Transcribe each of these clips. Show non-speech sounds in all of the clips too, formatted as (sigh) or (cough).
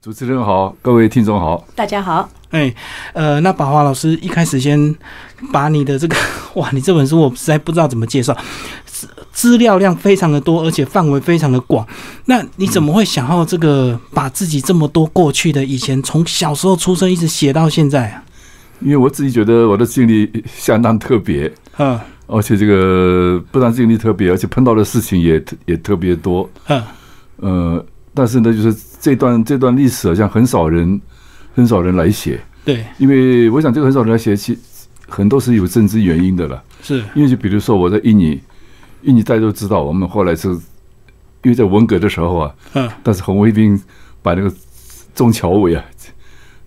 主持人好，各位听众好。大家好，哎，呃，那宝华老师一开始先把你的这个，(laughs) 哇，你这本书我实在不知道怎么介绍，资资料量非常的多，而且范围非常的广。那你怎么会想要这个把自己这么多过去的以前，从小时候出生一直写到现在啊？因为我自己觉得我的经历相当特别，嗯而且这个不但经历特别，而且碰到的事情也特也特别多。嗯呃，但是呢，就是这段这段历史好像很少人很少人来写，对，因为我想这个很少人来写，其很多是有政治原因的了。是，因为就比如说我在印尼，印尼大家都知道，我们后来是因为在文革的时候啊，嗯。但是红卫兵把那个中侨委啊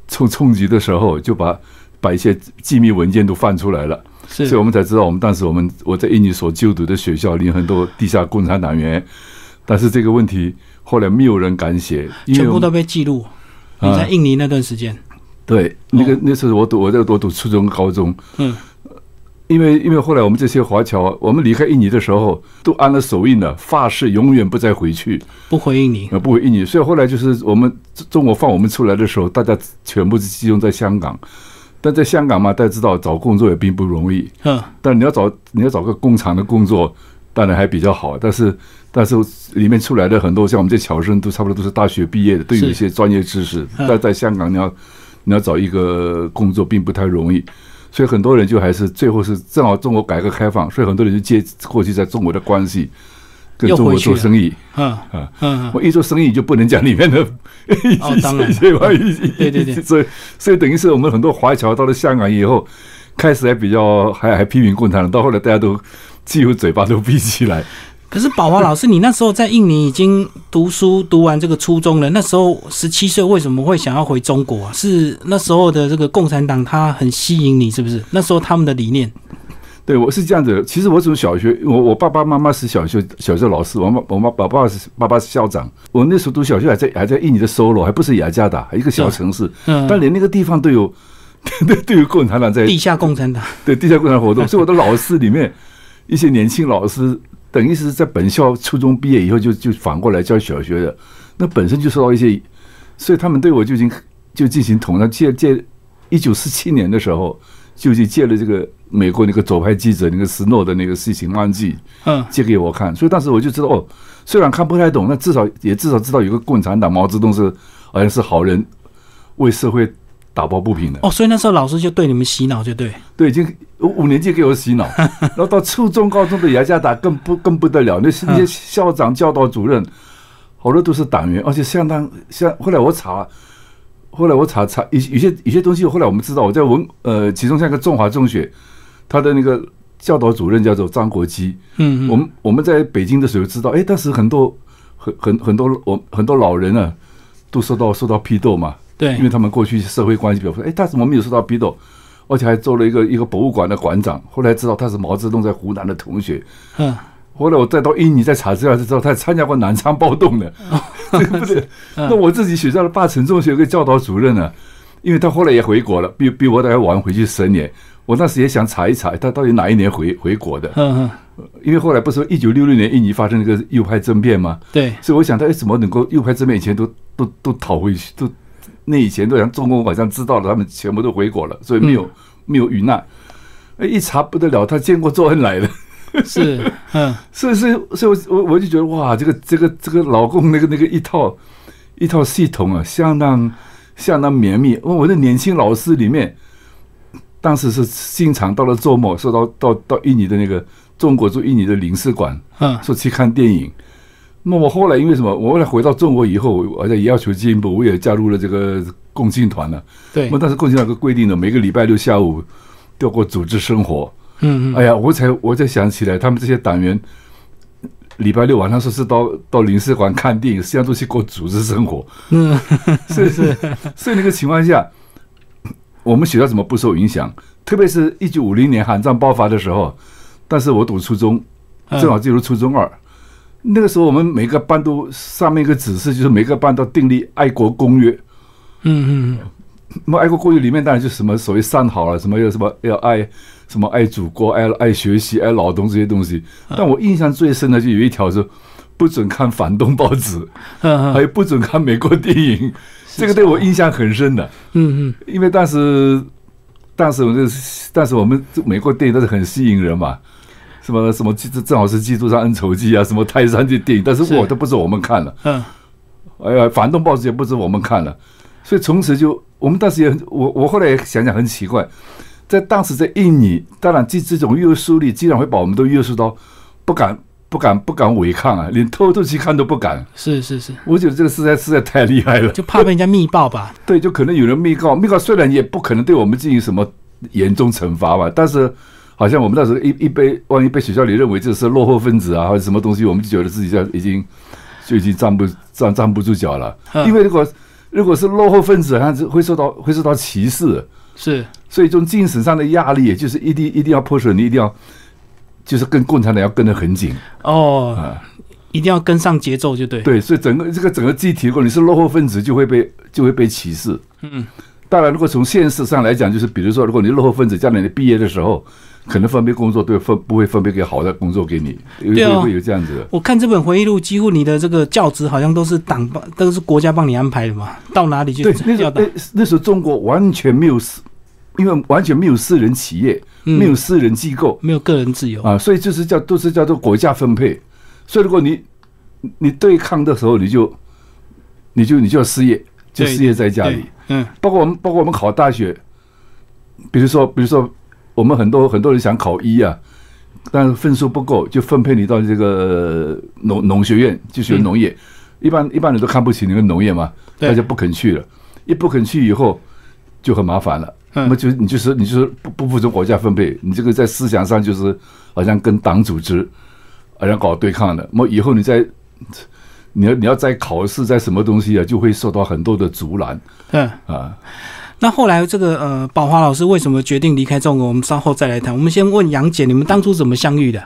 冲冲击的时候，就把把一些机密文件都翻出来了，是，所以我们才知道，我们当时我们我在印尼所就读的学校里很多地下共产党员，但是这个问题后来没有人敢写，全部都被记录。啊你在印尼那段时间，对那个哦那时候我读我在我读初中高中，嗯，因为因为后来我们这些华侨，我们离开印尼的时候都安了手印了，发誓永远不再回去，不回印尼，呃，不回印尼。所以后来就是我们中国放我们出来的时候，大家全部是集中在香港。但在香港嘛，大家知道找工作也并不容易。嗯但你要找你要找个工厂的工作，当然还比较好。但是但是里面出来的很多像我们这侨生，都差不多都是大学毕业的，都有一些专业知识。嗯但在香港，你要你要找一个工作并不太容易。所以很多人就还是最后是正好中国改革开放，所以很多人就借过去在中国的关系，跟中国做生意。嗯啊嗯嗯，我一做生意就不能讲里面的哦当然 (laughs) 对对对所以所以等于是我们很多华侨到了香港以后，开始还比较还还批评共产党，到后来大家都几乎嘴巴都闭起来。可是宝华老师，你那时候在印尼已经读书读完这个初中了，那时候十七岁，为什么会想要回中国啊？是那时候的这个共产党他很吸引你，是不是？那时候他们的理念，对我是这样子，其实我从小学，我我爸爸妈妈是小学小学老师，我妈我妈爸爸是爸爸是校长。我那时候读小学还在还在印尼的 Solo，，还不是雅加达，一个小城市，嗯，但连那个地方都有 (laughs) 都都有共产党在地下共产党，对地下共产活动，所以我的老师里面一些年轻老师，等于是在本校初中毕业以后就就反过来教小学的，那本身就受到一些，所以他们对我就已经就进行统战。借借一九四七年的时候，就去借了这个美国那个左派记者那个斯诺的那个事情案记嗯借给我看，所以当时我就知道哦，虽然看不太懂，那至少也至少知道有个共产党毛泽东是好像是好人，为社会打抱不平的。哦，所以那时候老师就对你们洗脑，就对，对，已经五五年级给我洗脑，(laughs) 然后到初中、高中的雅加达更不更不得了，那是那些校长、教导主任，好多都是党员，而且相当像。后来我查，后来我查查有有些有些东西，后来我们知道，我在文呃，其中像一个中华中学，他的那个教导主任叫做张国基，嗯嗯，我们我们在北京的时候知道，哎，当时很多很很很多我很多老人啊，都受到受到批斗嘛，对因为，他们过去社会关系比较复杂，哎，他怎么没有受到批斗？而且还做了一个一个博物馆的馆长。后来知道他是毛泽东在湖南的同学。嗯后来我再到印尼再查资料，才知道他还参加过南昌暴动的，(laughs) (laughs) 对不对？嗯那我自己学校的八城中学有个教导主任呢、因为他后来也回国了，比比我大概晚回去十年。我那时也想查一查，他到底哪一年回回国的？嗯嗯，因为后来不是一九六六年印尼发生那个右派政变吗？对，所以我想他哎，怎么能够右派政变以前都都都逃回去，都那以前都像中共好像知道了，他们全部都回国了，所以没有、没有遇难。哎，一查不得了，他见过周恩来了，是，嗯 (laughs) 所以所以所以我我我就觉得哇，这个这个这个老公那个那个一套一套系统啊，相当相当绵密。我的年轻老师里面，当时是经常到了周末，说到到到印尼的那个中国驻印尼的领事馆，嗯说去看电影。那我后来因为什么？我后来回到中国以后，而且也要求进一步，我也加入了这个共青团了。对我，当时共青团有个规定呢，每个礼拜六下午都要过组织生活。嗯嗯，哎呀，我才我才想起来，他们这些党员礼拜六晚上说是到到领事馆看电影，实际上都去过组织生活。嗯，(laughs) 所以是，所以那个情况下，我们学校怎么不受影响？特别是一九五零年韩战爆发的时候，但是我读初中，嗯正好进入初中二。那个时候，我们每个班都上面一个指示，就是每个班都订立爱国公约。嗯嗯嗯那么爱国公约里面当然就什么所谓三好了，什么要什么要爱什么爱祖国、爱爱学习、爱劳动这些东西。但我印象最深的就有一条是不准看反动报纸，还有不准看美国电影，这个对我印象很深的。嗯嗯，因为当时，当时我们这，当时我们这美国电影都是很吸引人嘛，什么什么基正好是基督山恩仇记啊，什么泰山这电影，但是是我都不是我们看了，嗯，哎呀，反动报纸也不是我们看了，所以从此就我们当时也很，我我后来也想想很奇怪，在当时在印尼，当然这这种约束力，竟然会把我们都约束到不敢不敢不敢违抗啊，连偷偷去看都不敢。是是是，我觉得这个实在实在太厉害了。就怕被人家密报吧？(laughs) 对，就可能有人密告，密告虽然也不可能对我们进行什么严重惩罚吧，但是好像我们那时候一一被万一被学校里认为这是落后分子啊，或者什么东西，我们就觉得自己在已经就已经站不站站不住脚了。嗯因为如果如果是落后分子，他是会受到会受到歧视，是所以这种精神上的压力，也就是一定一定要迫使你一定要。就是跟共产党要跟得很紧哦，啊，一定要跟上节奏，就对。对，所以整个这个整个集体，如果你是落后分子，就会被就会被歧视。嗯，当然，如果从现实上来讲，就是比如说，如果你落后分子，将来你毕业的时候，可能分配工作对分不会分配给好的工作给你，会对啊会会有这样子的。我看这本回忆录，几乎你的这个教职好像都是党帮，都是国家帮你安排的嘛，到哪里就对，那时。候那那时候中国完全没有私，因为完全没有私人企业，嗯没有私人机构没有个人自由。啊，所以就是叫都是叫做国家分配。所以如果你你对抗的时候，你就你就你就要失业，就失业在家里。嗯，包括我们，包括我们考大学，比如说，比如说，我们很多很多人想考医啊，但是分数不够，就分配你到这个农农学院去学农业。一般一般人都看不起那个农业嘛，对大家不肯去了。一不肯去以后，就很麻烦了。嗯那么就是你就是你就是不不服从国家分配，你这个在思想上就是好像跟党组织好像搞对抗的。那么以后你在你要你要在考试在什么东西啊，就会受到很多的阻拦嗯。啊。那后来这个呃，宝华老师为什么决定离开中国？我们稍后再来谈。我们先问杨姐，你们当初怎么相遇的？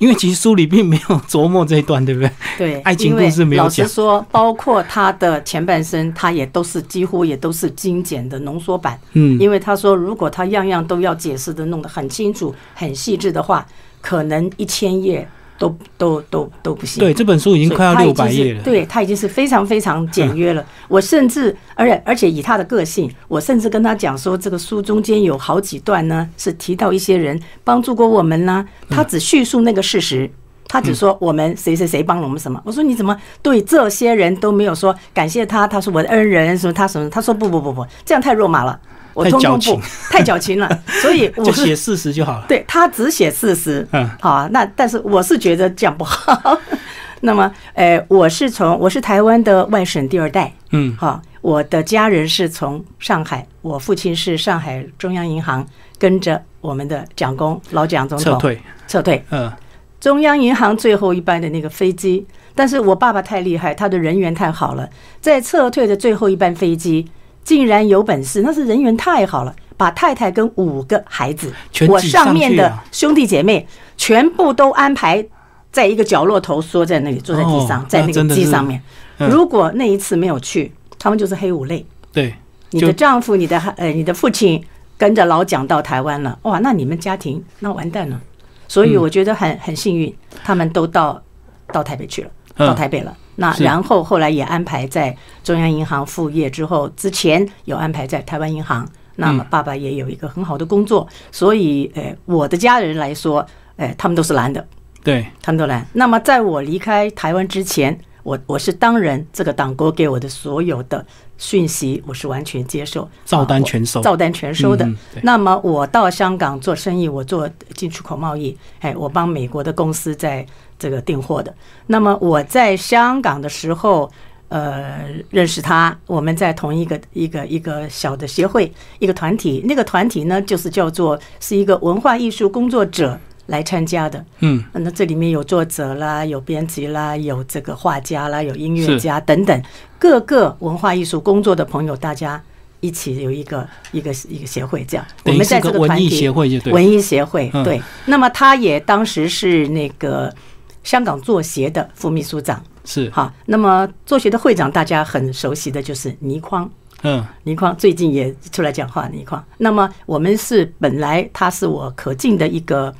因为其实书里并没有琢磨这一段，对不对？对，(laughs) 爱情故事没有老实说，包括他的前半生，他也都是几乎也都是精简的浓缩版。嗯，因为他说，如果他样样都要解释的弄得很清楚、很细致的话，可能一千页都都都都不行。对，这本书已经快要六百页了。对他已经是非常非常简约了。我甚至，而且而且以他的个性，我甚至跟他讲说，这个书中间有好几段呢，是提到一些人帮助过我们呢。他只叙述那个事实。他只说我们谁谁谁帮了我们什么，我说你怎么对这些人都没有说感谢他？他是我的恩人，什么他什么？他说不不不不，这样太肉麻了，我太通通矫情不，太矫情了。所以 (laughs) 我就写事实就好了。对他只写事实，嗯好啊，那但是我是觉得这样不好。(laughs) 那么，呃，我是从我是台湾的外省第二代，嗯哈，我的家人是从上海，我父亲是上海中央银行跟着我们的蒋公老蒋总统撤退。撤退，嗯中央银行最后一班的那个飞机，但是我爸爸太厉害，他的人缘太好了，在撤退的最后一班飞机，竟然有本事，那是人缘太好了，把太太跟五个孩子，我上上面的兄弟姐妹全部都安排在一个角落头，缩在那里，坐在地上，哦在那个机上面。嗯如果那一次没有去，他们就是黑五类。对，你的丈夫、你的呃、你的父亲跟着老蒋到台湾了，哇，那你们家庭那完蛋了。所以嗯我觉得很很幸运，他们都到到台北去了，嗯到台北了。那然后后来也安排在中央银行副业之后，之前有安排在台湾银行。那么嗯爸爸也有一个很好的工作，所以呃，我的家人来说，呃，他们都是蓝的，对，他们都蓝。那么在我离开台湾之前，我我是当然这个党国给我的所有的讯息，我是完全接受，照单全收照单全收的。那么我到香港做生意，我做进出口贸易，哎，我帮美国的公司在这个订货的。那么我在香港的时候。呃，认识他，我们在同一个一个一个小的协会，一个团体。那个团体呢，就是叫做是一个文化艺术工作者来参加的。嗯那这里面有作者啦，有编辑啦，有这个画家啦，有音乐家等等，各个文化艺术工作的朋友，大家一起有一个一个一个协会，这样。我们在是个文艺这个团体协会就对。文艺协会嗯对。那么他也当时是那个香港作协的副秘书长，是，好，那么作协的会长大家很熟悉的就是倪匡。嗯倪匡最近也出来讲话，倪匡。那么我们是本来他是我可敬的一个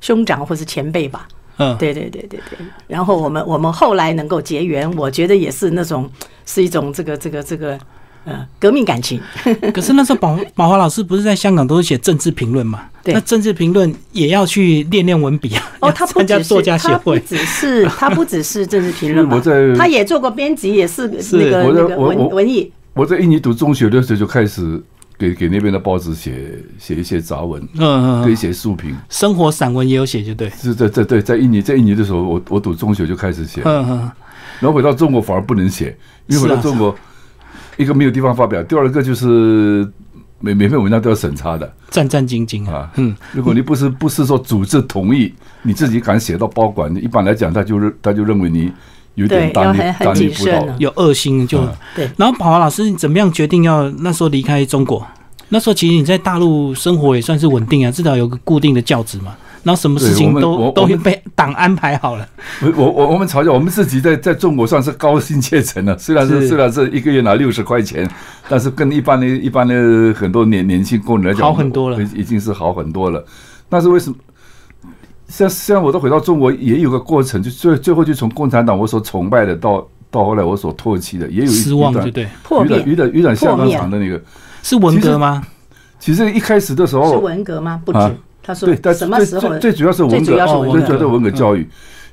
兄长或是前辈吧，嗯，对对对对对。然后我们我们后来能够结缘，我觉得也是那种是一种这个这个这个呃革命感情。(laughs) 可是那时候宝宝华老师不是在香港都是写政治评论嘛？对那政治评论也要去练练文笔啊。哦，他不只是参加作家协会，他不只是他不只是政治评论我在他也做过编辑，也是是那个文文艺。我在印尼读中学的时候就开始给给那边的报纸写写一些杂文，嗯嗯可以嗯，写书评。生活散文也有写，就对。是在在对，在印尼在印尼的时候，我我读中学就开始写，嗯嗯，然后回到中国反而不能写，因为回到中国，一个没有地方发表，第二个就是每每篇文章都要审查的战战兢兢啊啊。。嗯，如果你不是不是说组织同意，你自己敢写到包管，一般来讲他就认他就认为你有点对大逆要很很大逆不道谨慎啊。有恶心就嗯。对，然后宝华老师，你怎么样决定要那时候离开中国？那时候其实你在大陆生活也算是稳定啊，至少有个固定的教职嘛。然后什么事情都都被党安排好了。我我我我们嘲笑我们自己在在中国算是高薪阶层了，(laughs) 虽然是是虽然是一个月拿六十块钱，但是跟一般的一般的很多年年轻工人来讲，好很多了已已经是好很多了。但是为什么？像像我都回到中国，也有个过程，就最最后就从共产党我所崇拜的到到后来我所唾弃的，也有一失望，一段就对，破有点有灭点有点相当破灭长的那个。是文革吗？其实一开始的时候是，文革吗？不止啊，他说对，但是什么时候最最最主要是文革，最主要是文革教育。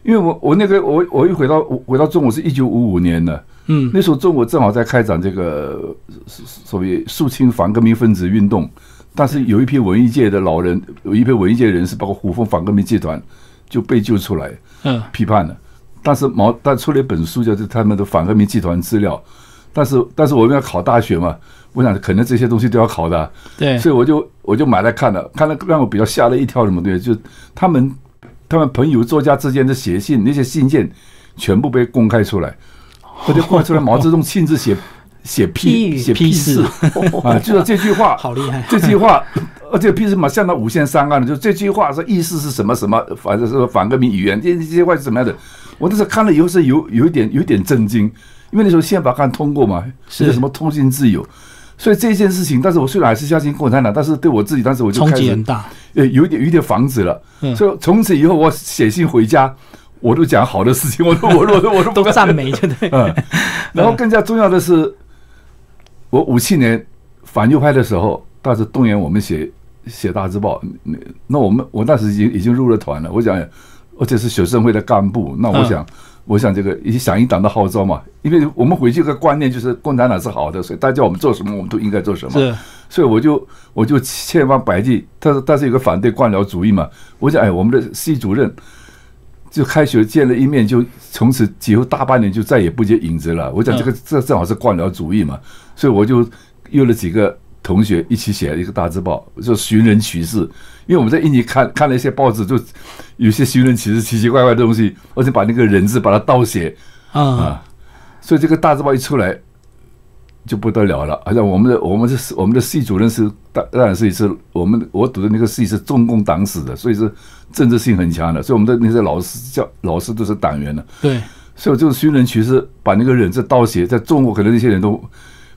因为我我那个我我一回到我回到中国是一九五五年的，嗯，那时候中国正好在开展这个所所谓肃清反革命分子运动，但是有一批文艺界的老人，有一批文艺界人士，包括虎风反革命集团，就被救出来嗯，批判了。但是毛但出了一本书，叫做他们的反革命集团资料。但是但是我们要考大学嘛，我想可能这些东西都要考的啊、对，所以我就我就买来看了，看了让我比较吓了一跳，什么东西？就他们他们朋友作家之间的写信，那些信件全部被公开出来，而且公开出来，毛泽东亲自写写批写批示示啊，就说这句话，好厉害。这句话，而且批示嘛相当五线三案的，就这句话是意思是什么什么，反正是反革命语言，这这些话是怎么样的？我那时候看了以后是有有一点有一点震惊，因为那时候宪法刚通过嘛，是那个什么通信自由。所以这件事情，但是我虽然还是相信共产党，但是对我自己，当时我就冲开始击很大，呃有一点有一点防止了。嗯。所以从此以后，我写信回家，我都讲好的事情，我都 (laughs) 我都我都我都赞美，就对。嗯，然后更加重要的是，我五七年反右派的时候，当时动员我们写写大字报，那那我们我那时已经已经入了团了，我想，而且是学生会的干部，那我嗯。想。我想这个也响应党的号召嘛，因为我们回去个观念就是共产党是好的，所以大家叫我们做什么，我们都应该做什么。是，所以我就我就千方百计，但是但是有个反对官僚主义嘛，我想哎，我们的系主任就开学见了一面，就从此几乎大半年就再也不见影子了。我讲这个这正好是官僚主义嘛，所以我就约了几个同学一起写了一个大字报，就寻人启事。因为我们在印尼看看了一些报纸，就有些寻人启事奇奇怪怪的东西，而且把那个人字把它倒写，嗯，啊，所以这个大字报一出来就不得了了。好像我们的我们是我们的系主任是当当然是是我们我读的那个系是中共党史的，所以是政治性很强的。所以我们的那些老师教老师都是党员的，对，所以我这种寻人启事把那个人字倒写，在中国可能那些人都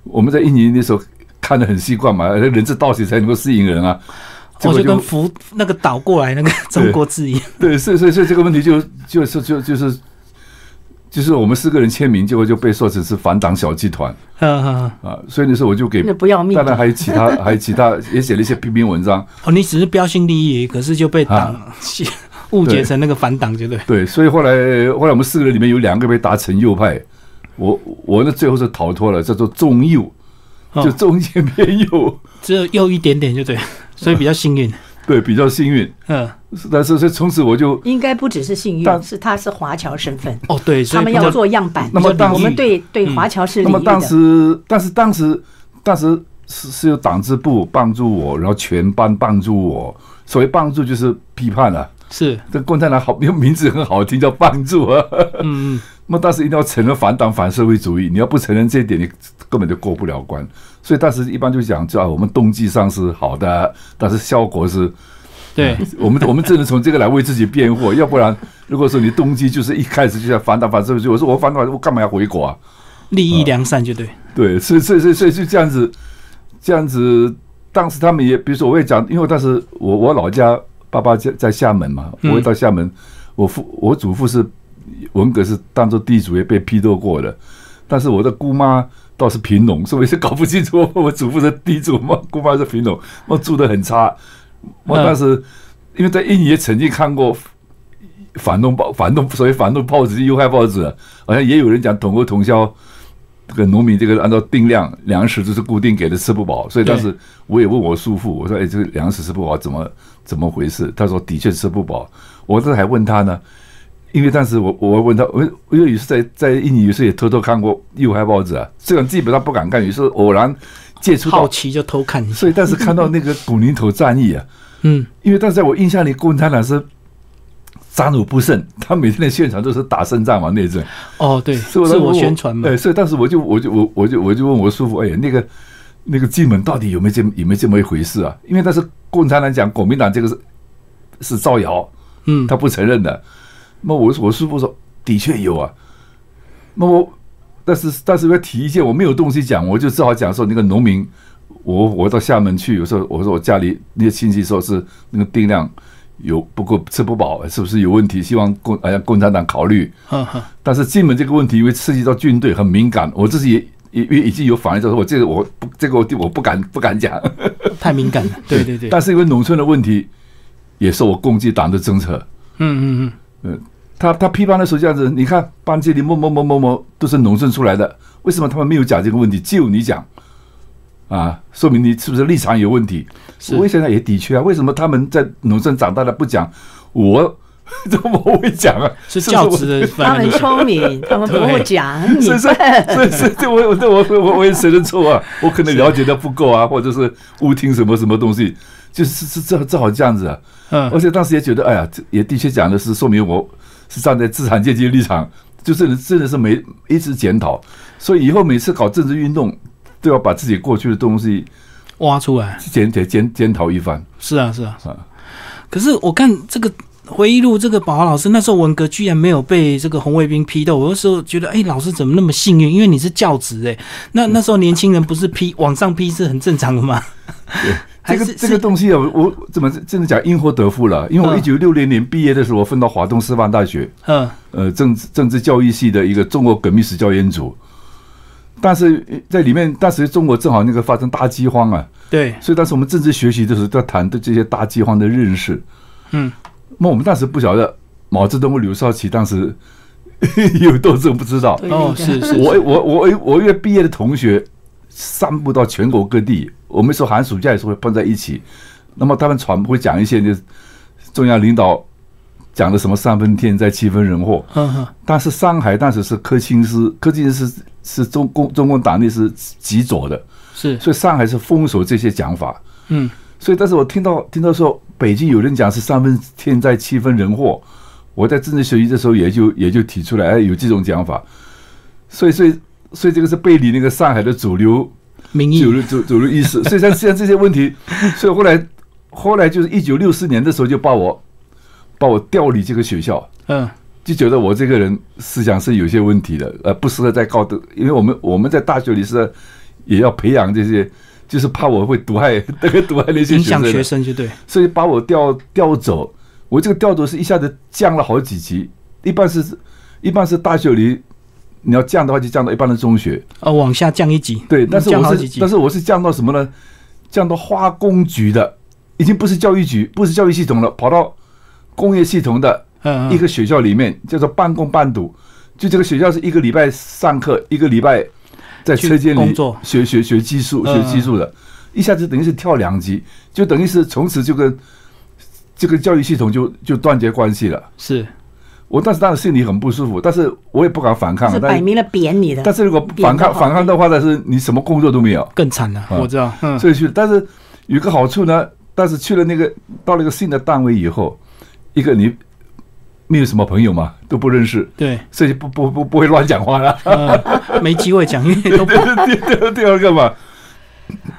我们在印尼那时候看得很习惯嘛，人字倒写才能够吸引人啊。结我就跟福那个倒过来那个中国字一样。对，所以所以所以这个问题就就是就就是就是我们四个人签名，结果就被说成是反党小集团。(laughs) 啊，所以那时候我就给那不要命当然还有其他 (laughs) 还有其他也写了一些批评文章，哦，你只是标新立异，可是就被党 (laughs) 误解成那个反党，就对。对，所以后来后来我们四个人里面有两个被打成右派，我我呢最后是逃脱了，叫做中右，哦就中间偏右，只有又一点点就对，所以比较幸运。(laughs) 对，比较幸运，嗯，但是所以从此我就应该不只是幸运，是他是华侨身份，哦对，所他们要做样板。那么当我们对对华侨是那么当。时，但是当时，当时是是有党支部帮助我，然后全班帮助我。所谓帮助就是批判了、是，这共产党好，因为名字很好听，叫帮助啊。嗯嗯，那么当时一定要承认反党反社会主义，你要不承认这一点，你根本就过不了关。所以当时一般就讲，叫我们动机上是好的，(laughs) 但是效果是对，(laughs) 我们我们只能从这个来为自己辩护，要不然如果说你动机就是一开始就想反党反社会主义，我说我反党我干嘛要回国啊？利益良善就对。对，所以所以所以所以就这样子，这样子。当时他们也，比如说我也讲，因为当时我我老家爸爸在在厦门嘛，我嗯会到厦门，我父我祖父是文革是当做地主也被批斗过的，但是我的姑妈倒是贫农，所以是搞不清楚我祖父是地主嘛，姑妈是贫农，我住的很差。我当时因为在印尼也曾经看过反动报、反动所谓反动报纸、右派报纸，好像也有人讲统购统销，这个农民这个按照定量粮食就是固定给的，吃不饱。所以当时我也问我叔父，我说：“哎，这个粮食吃不饱，怎么怎么回事？”他说：“的确吃不饱。”我这还问他呢。因为当时我我问他，我我有一次在在印尼有时也偷偷看过右派报纸啊，虽然基本上不敢看，有时候偶然接触到，好奇就偷看一下。所以但是看到那个古宁头战役啊，嗯，因为但是在我印象里，共产党是战无不胜，他每天的现场都是打胜仗嘛那阵。哦，对，所以自我宣传嘛。对，所以当时我就我就我我就我就问我叔父，哎呀，那个那个金门到底有没有这有没有这么一回事啊？因为但是共产党讲国民党这个是是造谣，嗯，他不承认的。那我我师傅说。的确有啊，那我但是但是要提意见，我没有东西讲，我就只好讲说那个农民，我我到厦门去，有时候我说我家里那些亲戚说是那个定量有不够吃不饱，是不是有问题？希望共哎呀共产党考虑。但是金门这个问题因为涉及到军队很敏感，我自己也也已经有反应，说我这个我不这个我我不敢不敢讲，太敏感了。(laughs) 对对对。但是因为农村的问题，也是我攻击党的政策。嗯嗯嗯嗯。他他批判的时候这样子，你看班级里某某某某某都是农村出来的，为什么他们没有讲这个问题，只有你讲？啊，说明你是不是立场有问题？我现在也的确啊，为什么他们在农村长大的不讲？我 (laughs) 怎么会讲啊？是教师的，(laughs) 他们聪明，他们 (laughs) 不会讲。是是是是，对我我我我我也承认错啊，我可能了解的不够啊，或者是误听什么什么东西，就是是这正好这样子啊。嗯，而且当时也觉得，哎呀，也的确讲的是说明我。是站在资产阶级立场，就是真的是没一直检讨，所以以后每次搞政治运动，都要把自己过去的东西挖出来，检检检检讨一番。是啊，是啊，是啊。可是我看这个回忆录，这个宝华老师那时候文革居然没有被这个红卫兵批斗，我那时候觉得，哎，老师怎么那么幸运？因为你是教职，哎，那那时候年轻人不是批往上批是很正常的吗？对。这个这个东西啊，我怎么真的讲因祸得福了？因为我一九六零年毕业的时候，我分到华东师范大学，嗯，呃，政治政治教育系的一个中国革命史教研组。但是在里面，当时中国正好那个发生大饥荒啊，对，所以当时我们政治学习的时候，都要谈对这些大饥荒的认识。嗯，那我们当时不晓得毛泽东和刘少奇当时 (laughs) 有斗争不知道。哦，是是，我我我我一个毕业的同学。散布到全国各地，我们说寒暑假也是会碰在一起。那么他们传会讲一些，就中央领导讲的什么三分天灾七分人祸。但是上海当时是柯清斯，柯清斯是是中共中共党内是极左的，是，所以上海是封锁这些讲法。嗯，所以但是我听到听到说北京有人讲是三分天灾七分人祸，我在政治学习的时候也就也就提出来，哎，有这种讲法。所以所以。所以这个是背离那个上海的主流民意、主流主主流意识。所以像像这些问题，所以后来后来就是一九六四年的时候，就把我把我调离这个学校。嗯，就觉得我这个人思想是有些问题的，呃，不适合在高等，因为我们我们在大学里是也要培养这些，就是怕我会毒害 (laughs) 那个毒害那些影响学生，就对。所以把我调调走，我这个调走是一下子降了好几级，一般是一般是大学里。你要降的话，就降到一般的中学。哦，往下降一级。对，但是我是，但是我是降到什么呢？降到化工局的，已经不是教育局，不是教育系统了，跑到工业系统的一个学校里面，叫做半工半读。就这个学校是一个礼拜上课，一个礼拜在车间里学学学技术，学技术的，一下子等于是跳两级，就等于是从此就跟这个教育系统就就断绝关系了。是。我当时当时心里很不舒服，但是我也不敢反抗。是摆明了贬你的。但是如果反抗反抗的话，但是你什么工作都没有，更惨了。我知道，所以去。但是有个好处呢，但是去了那个到了一个新的单位以后，一个你没有什么朋友嘛，都不认识。对，所以不不不不会乱讲话了，(laughs) 没机会讲，因 (laughs) 为都不第第二个嘛，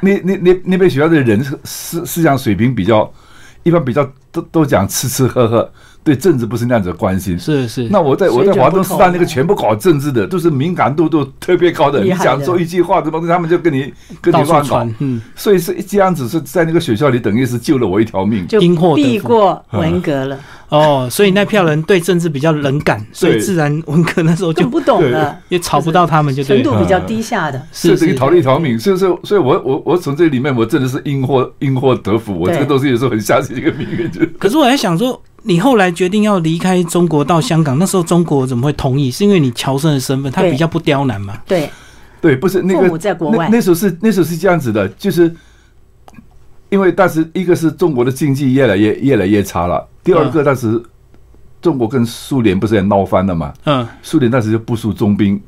那那那那边学校的人思思想水平比较一般，比较都都讲吃吃喝喝。对政治不是那样子关心，是是。那我在我在华东师大那个全部搞政治的，都是敏感度都特别高的。你想说一句话，什么他们就跟你跟你乱搞。嗯，所以是这样子是在那个学校里，等于是救了我一条命，就避过文革了。哦，所以那票人对政治比较冷感，所以自然文革那时候就更不懂了，也吵不到他们，就对了。程度比较低下的。是是这个逃离逃命，所以说，所以我我我从这里面我真的是因祸因祸得福，我这个对。东西有时候很相信这个命运，就 (laughs) 可是我在想说，你后来决定要离开中国到香港，那时候中国怎么会同意？是因为你侨生的身份，他比较不刁难嘛？对，对，不是那个在国外。那那时候是那时候是这样子的，就是因为当时一个是中国的经济越来越越来越差了，第二个当时中国跟苏联不是也闹翻了嘛，嗯，苏联当时就部署重兵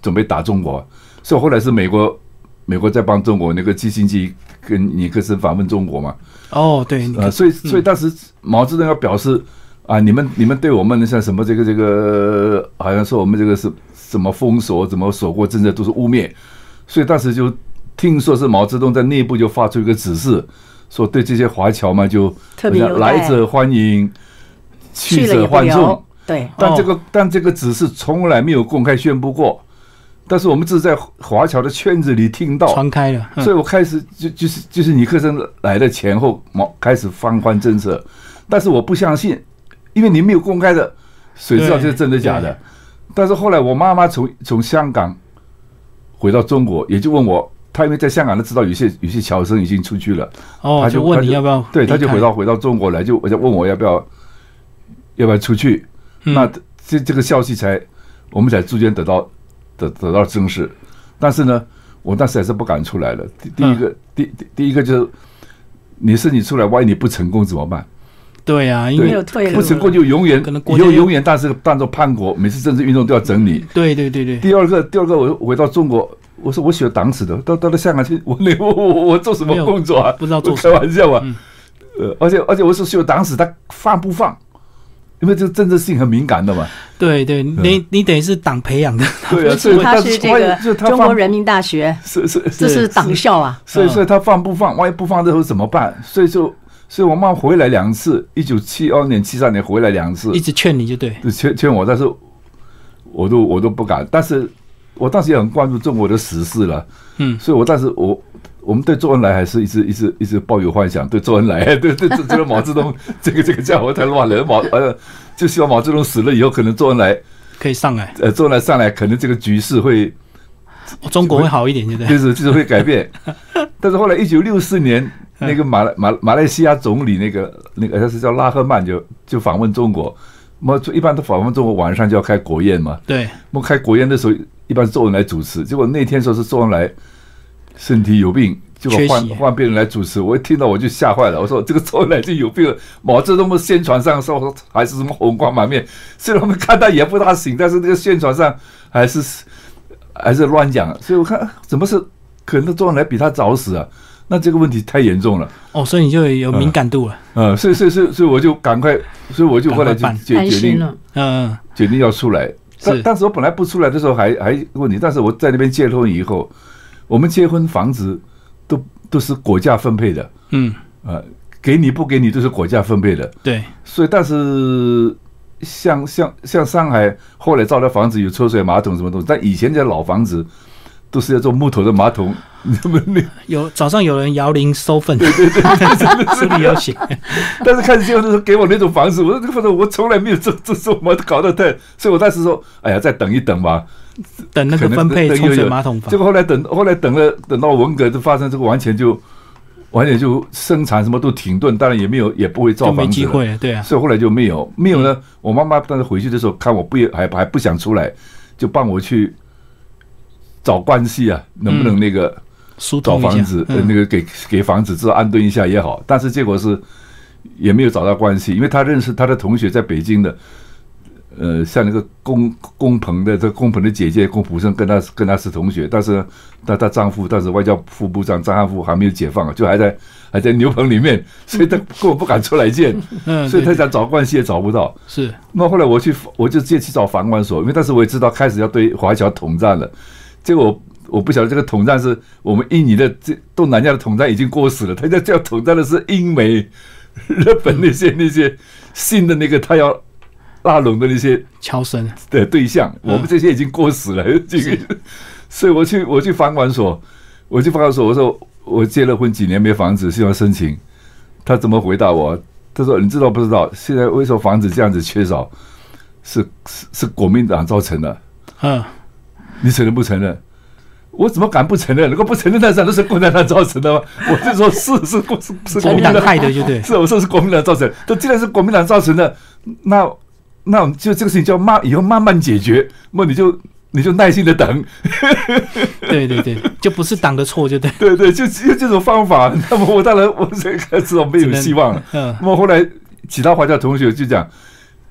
准备打中国，所以后来是美国美国在帮中国那个基辛格跟尼克森访问中国嘛，哦，对，你呃，所以所以当时毛泽东要表示啊，你们你们对我们像什么这个这个，好像说我们这个是什么封锁、怎么锁国政策都是污蔑，所以当时就听说是毛泽东在内部就发出一个指示，说对这些华侨嘛就来者欢迎，去者欢送。。对，但这个、但这个只是从来没有公开宣布过，但是我们只是在华侨的圈子里听到，传开了，嗯所以我开始就就是就是尼克森来的前后，毛开始放宽政策，但是我不相信，因为你没有公开的，谁知道这是真的假的？但是后来我妈妈从从香港回到中国，也就问我，她因为在香港都知道有些有些侨生已经出去了，哦，他就就问你要不要？对，他就回到回到中国来，就我就问我要不要要不要出去，嗯那这这个消息才我们才逐渐得到得得到证实，但是呢，我当时还是不敢出来了。第第一个，第第第一个就是你是你出来，万一你不成功怎么办？对啊，因为有退不成功。就永远可能国家又以后永远但是当做叛国，每次政治运动都要整你。对对对对，第二个，第二个我回到中国，我说我学党史的，到到了香港去，我我我我我做什么工作啊？不知道做什么开玩笑啊。嗯呃，而且而且我是学党史，他放不放？因为这个政治性很敏感的嘛。对对，你你等于是党培养的，(laughs) 对所以他是这个中国人民大学，是是这是党校啊。所以所以他放不放？万一不放之后怎么办？所以就所以我妈回来两次，一九七二年、七三年回来两次一，直劝你就对，就劝劝我，但是我都我都不敢。但是我当时也很关注中国的时事了，嗯，所以我当时我我们对周恩来还是一直一直一直抱有幻想，对周恩来，(laughs) 对对这，这个毛泽东这个这个家伙太乱了，毛呃就希望毛泽东死了以后，可能周恩来可以上来，呃周恩来上来，可能这个局势会。哦中国会好一点，对不对？就是就是会改变。(laughs) 但是后来一九六四年，那个马来马马来西亚总理那个那个他是叫拉赫曼就就访问中国，那么一般都访问中国晚上就要开国宴嘛。对，那么开国宴的时候，一般是周恩来主持，结果那天说是周恩来身体有病。结果换换别人来主持，我一听到我就吓坏了。我说这个周恩来就有病了。毛泽东的宣传上说还是什么红光满面，虽然我们看他也不大行，但是那个宣传上还是 (laughs) 还是乱讲。所以我看啊怎么是可能周恩来比他早死啊？那这个问题太严重了。哦，所以你就有敏感度了，呃，(laughs) 所以所以所以所以我就赶快，所以我就后来就决决定，嗯，决定要出来。但是。当时我本来不出来的时候还还问你，但是我在那边结了婚以后，我们结婚房子都都是国家分配的，嗯，呃，给你不给你都是国家分配的，对，所以但是像像像上海后来造的房子有抽水马桶什么东西，但以前的老房子都是要做木头的马桶，(laughs) 有早上有人摇铃收粪，对对对，书里有写，(laughs) (laughs) 但是开始结婚的时候给我那种房子，我说这个房子我从来没有这这这我搞得太，所以我当时说，哎呀，再等一等吧。等那个分配冲水马桶房结，果后来等后来等了等到文革就发生这个完全就完全就生产什么都停顿，当然也没有也不会造就没房子了。机会，对啊，所以后来就没有没有呢。我妈妈当时回去的时候看我不也还还不想出来，就帮我去找关系啊，能不能那个。找房子，那个给给房子，至少安顿一下也好。但是结果是也没有找到关系，因为他认识他的同学在北京的，呃，像那个龚龚鹏的这龚鹏的姐姐龚普生跟他跟他是同学，但是她她丈夫当时外交副部长张汉富还没有解放，就还在还在牛棚里面，(laughs) 所以他根本不敢出来见，(laughs) 嗯，所以他想找关系也找不到。是那后来我去，我就直接去找房管所，因为当时我也知道开始要对华侨统战了。结果我我不晓得这个统战是我们印尼的这东南亚的统战已经过时了，他在叫统战的是英美、日本那些那些新的那个他要拉拢的那些乔生，的对象，我们这些已经过时了。这个，所以我去我去房管所，我去房管所，我说我结了婚几年没房子，希望申请。他怎么回答我？他说你知道不知道？现在为什么房子这样子缺少？是是是国民党造成的，嗯，你承认不承认？我怎么敢不承认？如果不承认，那难道是共产党造成的吗？我就说是是是是国民党害的，就对。是我说是国民党造成，这既然是国民党造成的，那那就这个事情就要慢以后慢慢解决，那你就你就耐心的等。对对对，就不是党的错，就对。对对，就只有这种方法。那么我当然我这个知道没有希望了。嗯。那么后来其他华侨同学就讲。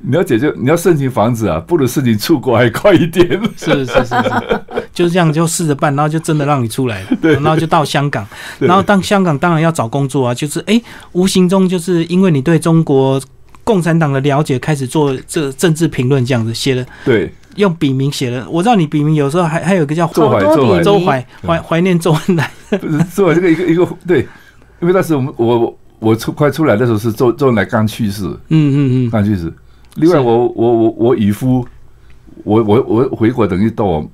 你要解决，你要申请房子啊，不如申请出国还快一点。是是是是，(laughs) 就是这样，就试着办，然后就真的让你出来了。对，然后就到香港，然后当香港当然要找工作啊，就是哎，无形中就是因为你对中国共产党的了解，开始做这政治评论，这样子写了。对，用笔名写了。我知道你笔名有时候还还有个叫周怀周怀周怀怀怀念周恩来。周怀这个一个一个对，因为那时我们我我出快出来的时候是周周恩来刚去世。嗯嗯嗯，刚去世。另外，我我我我姨夫，我我我回国等于到我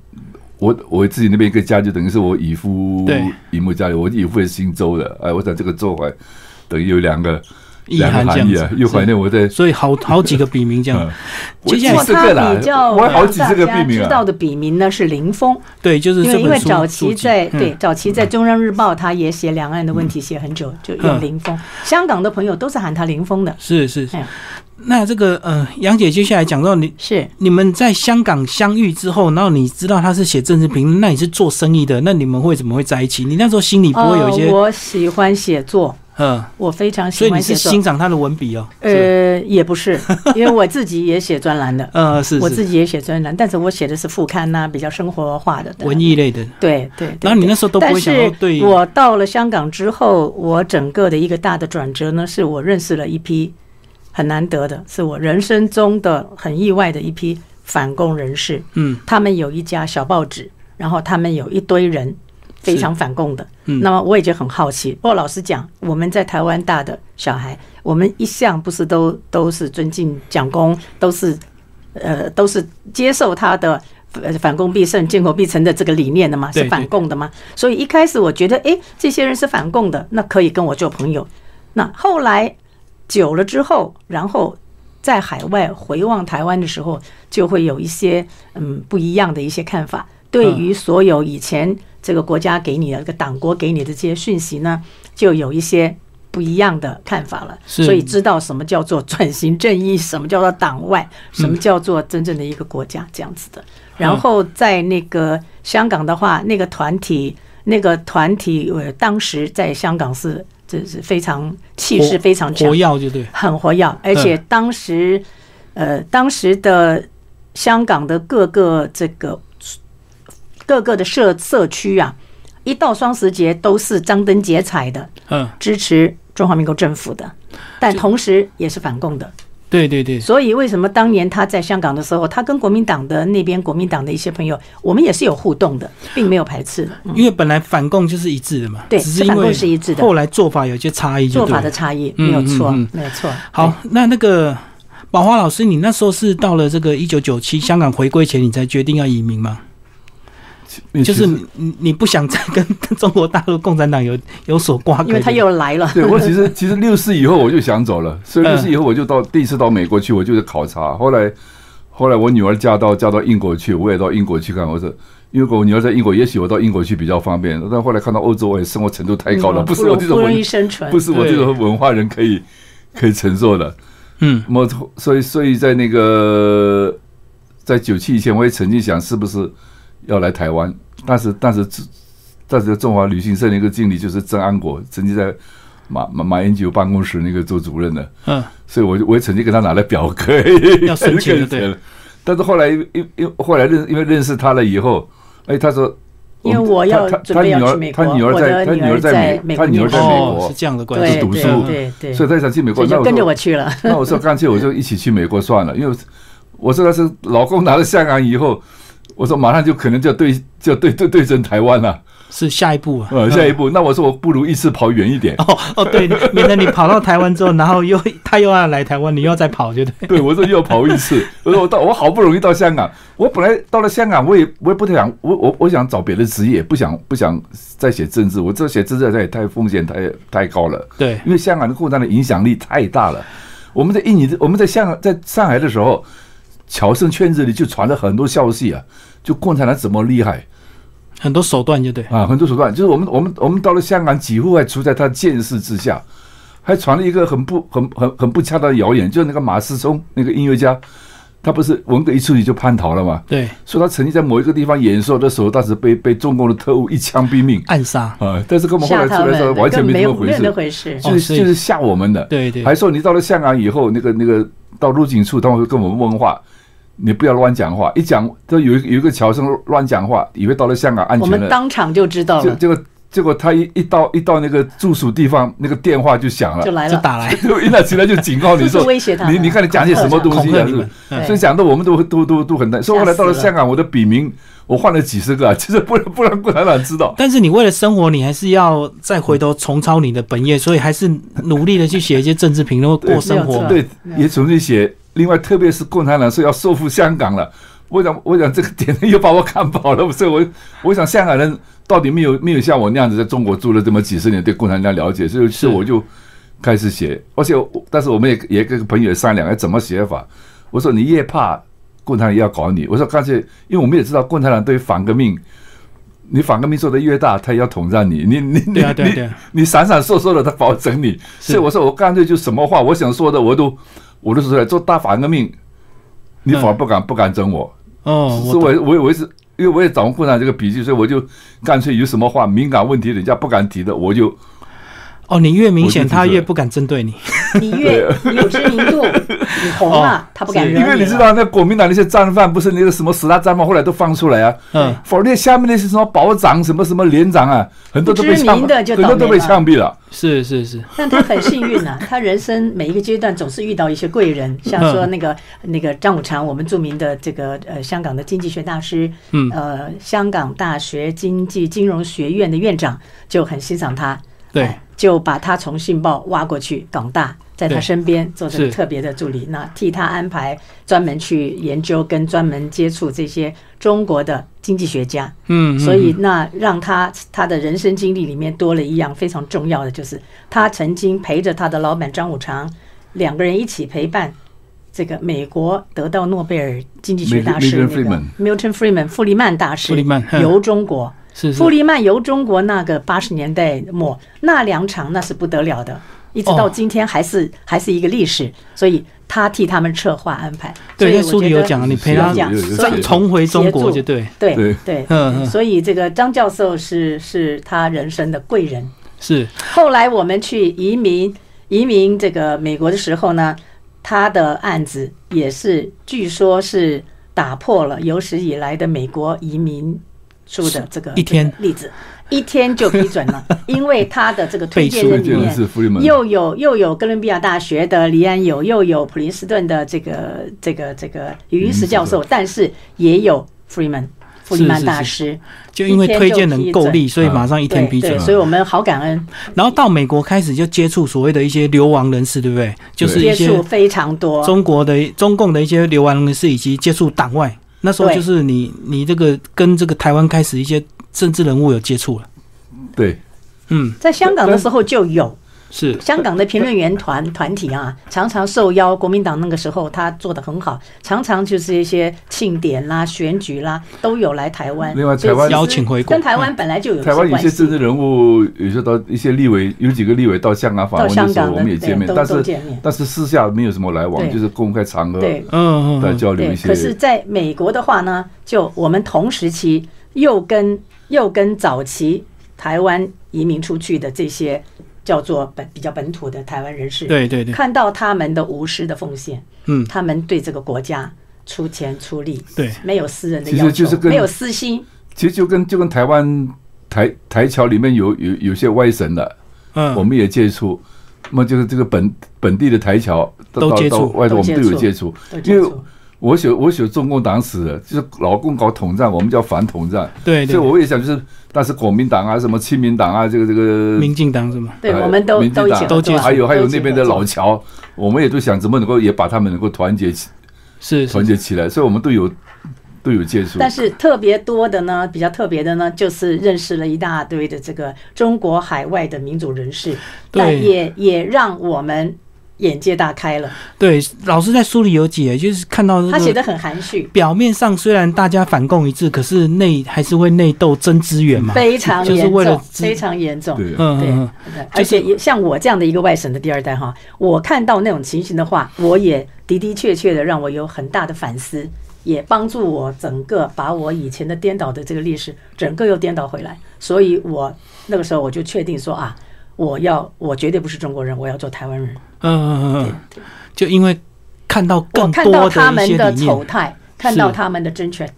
我我自己那边一个家，就等于是我姨夫姨母家里。我姨夫也是姓周的，哎，我想这个做怀等于有两个两个含义啊，又怀念我在，所以好好几个笔名这样。(laughs) 接下来他比较我好几个笔名知道的笔名呢是林峰，对，就是因为因为早期在对早期在中央日报，他也写两岸的问题写很久，就用林峰。香港的朋友都是喊他林峰的，是是。那这个呃，杨姐接下来讲到你是。你们在香港相遇之后，然后你知道他是写政治评论，那你是做生意的，那你们会怎么会在一起？你那时候心里不会有一些？我喜欢写作，嗯，我非常喜欢写作。所以你是欣赏他的文笔哦？呃，也不是，(laughs) 因为我自己也写专栏的，(laughs) 呃，是，我自己也写专栏，但是我写的是副刊呐，比较生活化的文艺类的。对对。然后你那时候都不会想到，对。我到了香港之后，我整个的一个大的转折呢，是我认识了一批。很难得的是我人生中的很意外的一批反共人士，嗯，他们有一家小报纸，然后他们有一堆人非常反共的，嗯，那么我也就很好奇。不过老实讲，我们在台湾大的小孩，我们一向不是都都是尊敬蒋公，都是呃都是接受他的反共必胜、建国必成的这个理念的嘛，是反共的嘛。所以一开始我觉得，哎，这些人是反共的，那可以跟我做朋友。那后来。久了之后，然后在海外回望台湾的时候，就会有一些嗯不一样的一些看法。对于所有以前这个国家给你的、这个党国给你的这些讯息呢，就有一些不一样的看法了。所以知道什么叫做转型正义，什么叫做党外，什么叫做真正的一个国家这样子的。然后在那个香港的话，那个团体，那个团体，呃，当时在香港是。这是非常气势非常强，活跃就对，很活跃。而且当时，呃，当时的香港的各个这个各个的社社区啊，一到双十节都是张灯结彩的，嗯，支持中华民国政府的，但同时也是反共的。对对对，所以为什么当年他在香港的时候，他跟国民党的那边国民党的一些朋友，我们也是有互动的，并没有排斥的。因为本来反共就是一致的嘛，对，只是反共是一致的。后来做法有些差异，做法的差异没有错，没有错。好，那那个宝华老师，你那时候是到了这个一九九七香港回归前，你才决定要移民吗？就是你，你不想再 (laughs) 跟中国大陆共产党有有所瓜葛，因为他又来了。对我其实 (laughs) 其实六四以后我就想走了，所以六四以后我就到第一次到美国去，我就是考察。后来后来我女儿嫁到嫁到英国去，我也到英国去看。我说，因为我女儿在英国，也许我到英国去比较方便。但后来看到欧洲，我也生活程度太高了，不是我这种容易生存，不是我这种文化人可以可以承受的。嗯，我所以所以在那个在九七以前，我也曾经想是不是。要来台湾，但是但是但是中华旅行社那个经理就是郑安国，曾经在马马马英九办公室那个做主任的，嗯，所以我就我也曾经给他拿了表格，(laughs) 要申请对。(laughs) 但是后来因因后来认因为认识他了以后，哎，他说，因为我要他女儿他女儿在他女儿在美他女儿在美国是这样的关系读书，对对，所以他想去美国，就跟着我去了。那我说干脆我就一起去美国算了，因为我说他是老公拿了香港以后。我说马上就可能就要对就要对对对准台湾了，是下一步啊。呃，下一步，那我说我不如一次跑远一点。哦哦，对，免得你跑到台湾之后，然后又他又要来台湾，你又要再跑，就对。对，我说又跑一次。我说我到我好不容易到香港，我本来到了香港，我也我也不太想，我我我想找别的职业，不想不想再写政治。我这写政治也太风险太太高了。对，因为香港的共产党的影响力太大了。我们在印尼，我们在香港，在上海的时候，侨生圈子里就传了很多消息啊，就共产党怎么厉害很多手段就对。啊，很多手段，就是我们我们我们到了香港，几乎还处在他监视之下，还传了一个很不很很很不恰当的谣言，就是那个马思聪那个音乐家，他不是文革一出去就叛逃了嘛，对，说他曾经在某一个地方演说的时候，当时被被中共的特务一枪毙命暗杀。啊，但是跟我们后来出来说们，完全没根本没有这么回事。就是就是吓我们的。对对还说你到了香港以后，那个那个到入境处，他们会跟我们问话，你不要乱讲话，一讲都有一个有一个侨生乱讲话，以为到了香港安我们全，当场就知道了，结结果结果他一一到一到那个住宿地方，那个电话就响了就。来了。就打来 (laughs) 就一打起来就警告你说 (laughs) 威胁他你你看你讲些什么东西啊？所以讲的我们都都都都很担。所以后来到了香港，我的笔名我换了几十个啊，(laughs) 其实不然不然共产党知道。但是你为了生活，你还是要再回头重操你的本业，所以还是努力的去写一些政治评论，过生活。对，也重新写。另外，特别是共产党说要收复香港了，我想，我想这个点又把我看跑了。(laughs) 所以我，我想香港人到底没有没有像我那样子在中国住了这么几十年，对共产党了解，所以是是我就开始写。而且，但是我们也也跟朋友商量，要怎么写法。我说你越怕共产党也要搞你。我说干脆，因为我们也知道共产党对反革命。你反革命做的越大，他也要统战你，你你你你你闪闪烁烁的，他保整你。是所以我说我干脆就什么话我想说的我都我都说出来。做大反革命，你反而不敢不敢整我。哦，是我我我是，因为我也掌握共产党这个笔记，所以我就干脆有什么话敏感问题人家不敢提的，我就哦，你越明显，他越不敢针对你。你越有知名度，你红了，他不敢惹因为你知。道那国民党那些战犯，不是那个什么十大战犯，后来都放出来啊。嗯，否则下面那些什么保长、什么什么连长啊，很多都被不知枪，名的就很多都被枪毙了。是是是，但他很幸运呐、(laughs) 他人生每一个阶段总是遇到一些贵人，像说那个那个张五常，我们著名的这个呃香港的经济学大师，嗯。呃香港大学经济金融学院的院长就很欣赏他，对。哎，就把他从信报挖过去港大，在他身边做这个特别的助理，那替他安排专门去研究跟专门接触这些中国的经济学家，嗯，嗯所以那让他他的人生经历里面多了一样非常重要的，就是他曾经陪着他的老板张五常两个人一起陪伴这个美国得到诺贝尔经济学大师 Milton 那个 Friedman Milton Friedman 富利曼大师游中国。是是。傅利曼游中国那个八十年代末那两场那是不得了的，一直到哦。今天还是、还是一个历史，所以他替他们策划安排。对，书里有讲，你陪他重回中国就对，对对。所以这个张教授是是他人生的贵人。是。后来我们去移民移民这个美国的时候呢，他的案子也是据说是打破了有史以来的美国移民数的这个一天例子，一天就批准了，(laughs) 因为他的这个推荐人里面又有又有哥伦比亚大学的李安友，又有普林斯顿的这个这个这个语音石教授，但是也有 Freeman 弗里曼是大师，就因为推荐人够力，所以马上一天批准。所以我们好感恩，然后到美国开始就接触所谓的一些流亡人士，对不对？就是接些触非常多。中国的中共的一些流亡人士，以及接触党外。那时候就是你你这个跟这个台湾开始一些政治人物有接触了。对，嗯，在香港的时候就有是香港的评论员团团体啊，常常受邀。国民党那个时候他做的很好，常常就是一些庆典啦、选举啦，都有来台湾。另外台湾邀请回国跟台湾本来就有台湾有些政治人物，有些到一些立委，有几个立委到香港访到问的时候，香港我们也见面但是但是私下没有什么来往，就是公开场合对来嗯嗯嗯，对，交流一些。可是在美国的话呢，就我们同时期又跟又跟早期台湾移民出去的这些叫做本比较本土的台湾人士，对对对，看到他们的无私的奉献，嗯。他们对这个国家出钱出力，对。没有私人的其要求，实就是跟没有私心，其实就跟就跟台湾台台侨里面有有有些外省的，嗯，我们也接触。那么就是这个本本地的台侨到到都接触。到外头我们都有接接触。因为我写我写中共党史的，就是老共搞统战，我们叫反统战，对对。所以我也想就是但是国民党啊，什么亲民党啊，这个这个民进党是吗？对，哎我们都民进党都都接触还有还有那边的老侨，我们也都想怎么能够也把他们能够团结起是是团结起来，所以我们都有都有接触。但是特别多的呢，比较特别的呢，就是认识了一大堆的这个中国海外的民主人士，但也也让我们眼界大开了。对，老师在书里有解，就是看到他写的很含蓄，表面上虽然大家反共一致，可是内还是会内斗争资源嘛。非常就是严重，为了非常严重。对，对嗯嗯嗯，而且也像我这样的一个外省的第二代哈，我看到那种情形的话，我也的的确确的让我有很大的反思，也帮助我整个把我以前的颠倒的这个历史整个又颠倒回来。所以我那个时候我就确定说啊，我要我绝对不是中国人，我要做台湾人。嗯嗯嗯嗯，就因为看到我更看到多他们的些，丑态，看到他们的争权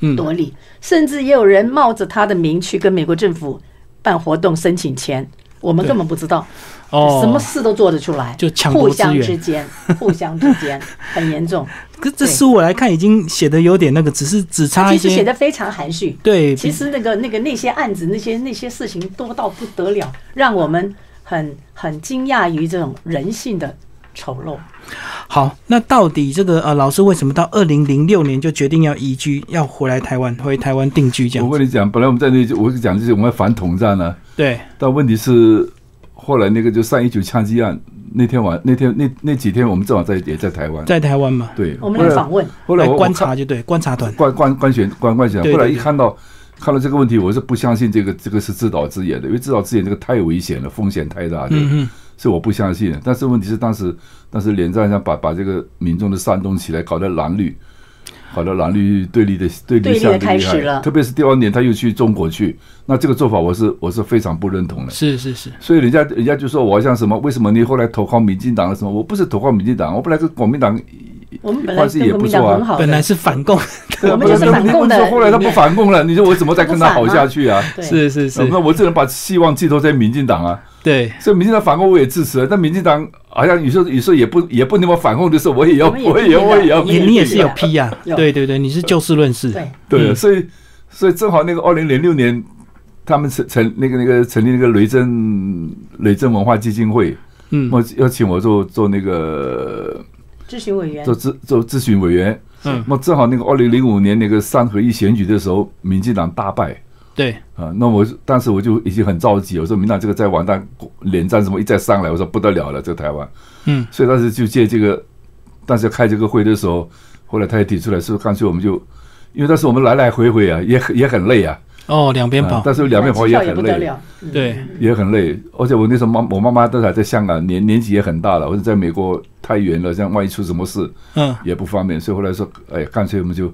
嗯，夺利，甚至也有人冒着他的名去跟美国政府办活动申请钱，我们根本不知道。哦，什么事都做得出来，就抢夺互相之间，(laughs) 互相之间很严重。可这书我来看已经写的有点那个，只是只差他其实写的非常含蓄。对，其实那个那个那些案子，那些那些事情多到不得了，让我们很很惊讶于这种人性的丑陋。好，那到底这个呃，老师为什么到二零零六年就决定要移居，要回来台湾，回台湾定居这样？我跟你讲，本来我们在那，我跟你讲就是我们要反统战呢、对，但问题是后来那个就三一九枪击案那天晚那天那那几天我们正好在也在台湾，在台湾嘛，对，我们来访问，来后来观察就对，观察团，观观观选观观选，后来一看到看到这个问题，我是不相信这个这个是自导自演的，因为自导自演这个太危险了，风险太大，对，嗯嗯，是我不相信。但是问题是当时当时连战上把把这个民众的煽动起来，搞得蓝绿。搞得蓝绿对立的对对立的立相当厉害开始了特别是第二年他又去中国去，那这个做法我是我是非常不认同的。是是是，所以人家人家就说我像什么？为什么你后来投靠民进党了什么？我不是投靠民进党，我本来是国民党我们本来关系跟国民也不错啊本来是反共，(laughs) 我们就是反共的你说后来他不反共了，你说我怎么再跟他好下去啊？是是是，那我只能把希望寄托在民进党啊。对，所以民进党反共我也支持，但民进党好像有时候有时候也不也不那么反共的时候，我也要我也我也批我也要你你也是有。批的批呀，有对。对对，你是就事论事，对，对，嗯所以所以正好那个二零零六年，他们成成那个那个成立那个雷震雷震文化基金会，嗯。我要请我做做那个咨询委员。做咨做咨询委员。嗯，那正好那个二零零五年那个三合一选举的时候，民进党大败对，啊，那我当时我就已经很着急，我说民进党这个再完蛋，连战什么一再上来，我说不得了了，这个台湾。嗯，所以当时就借这个，当时开这个会的时候，后来他也提出来，是不是干脆我们就，因为当时我们来来回回啊，也很也很累啊，哦，两边跑，啊但是两边跑也也很累，不得了，嗯。对，也很累。而且我那时候妈，我妈妈都还在香港，年年纪也很大了，或者在美国太远了，这样万一出什么事嗯，也不方便，所以后来说，哎，干脆我们就，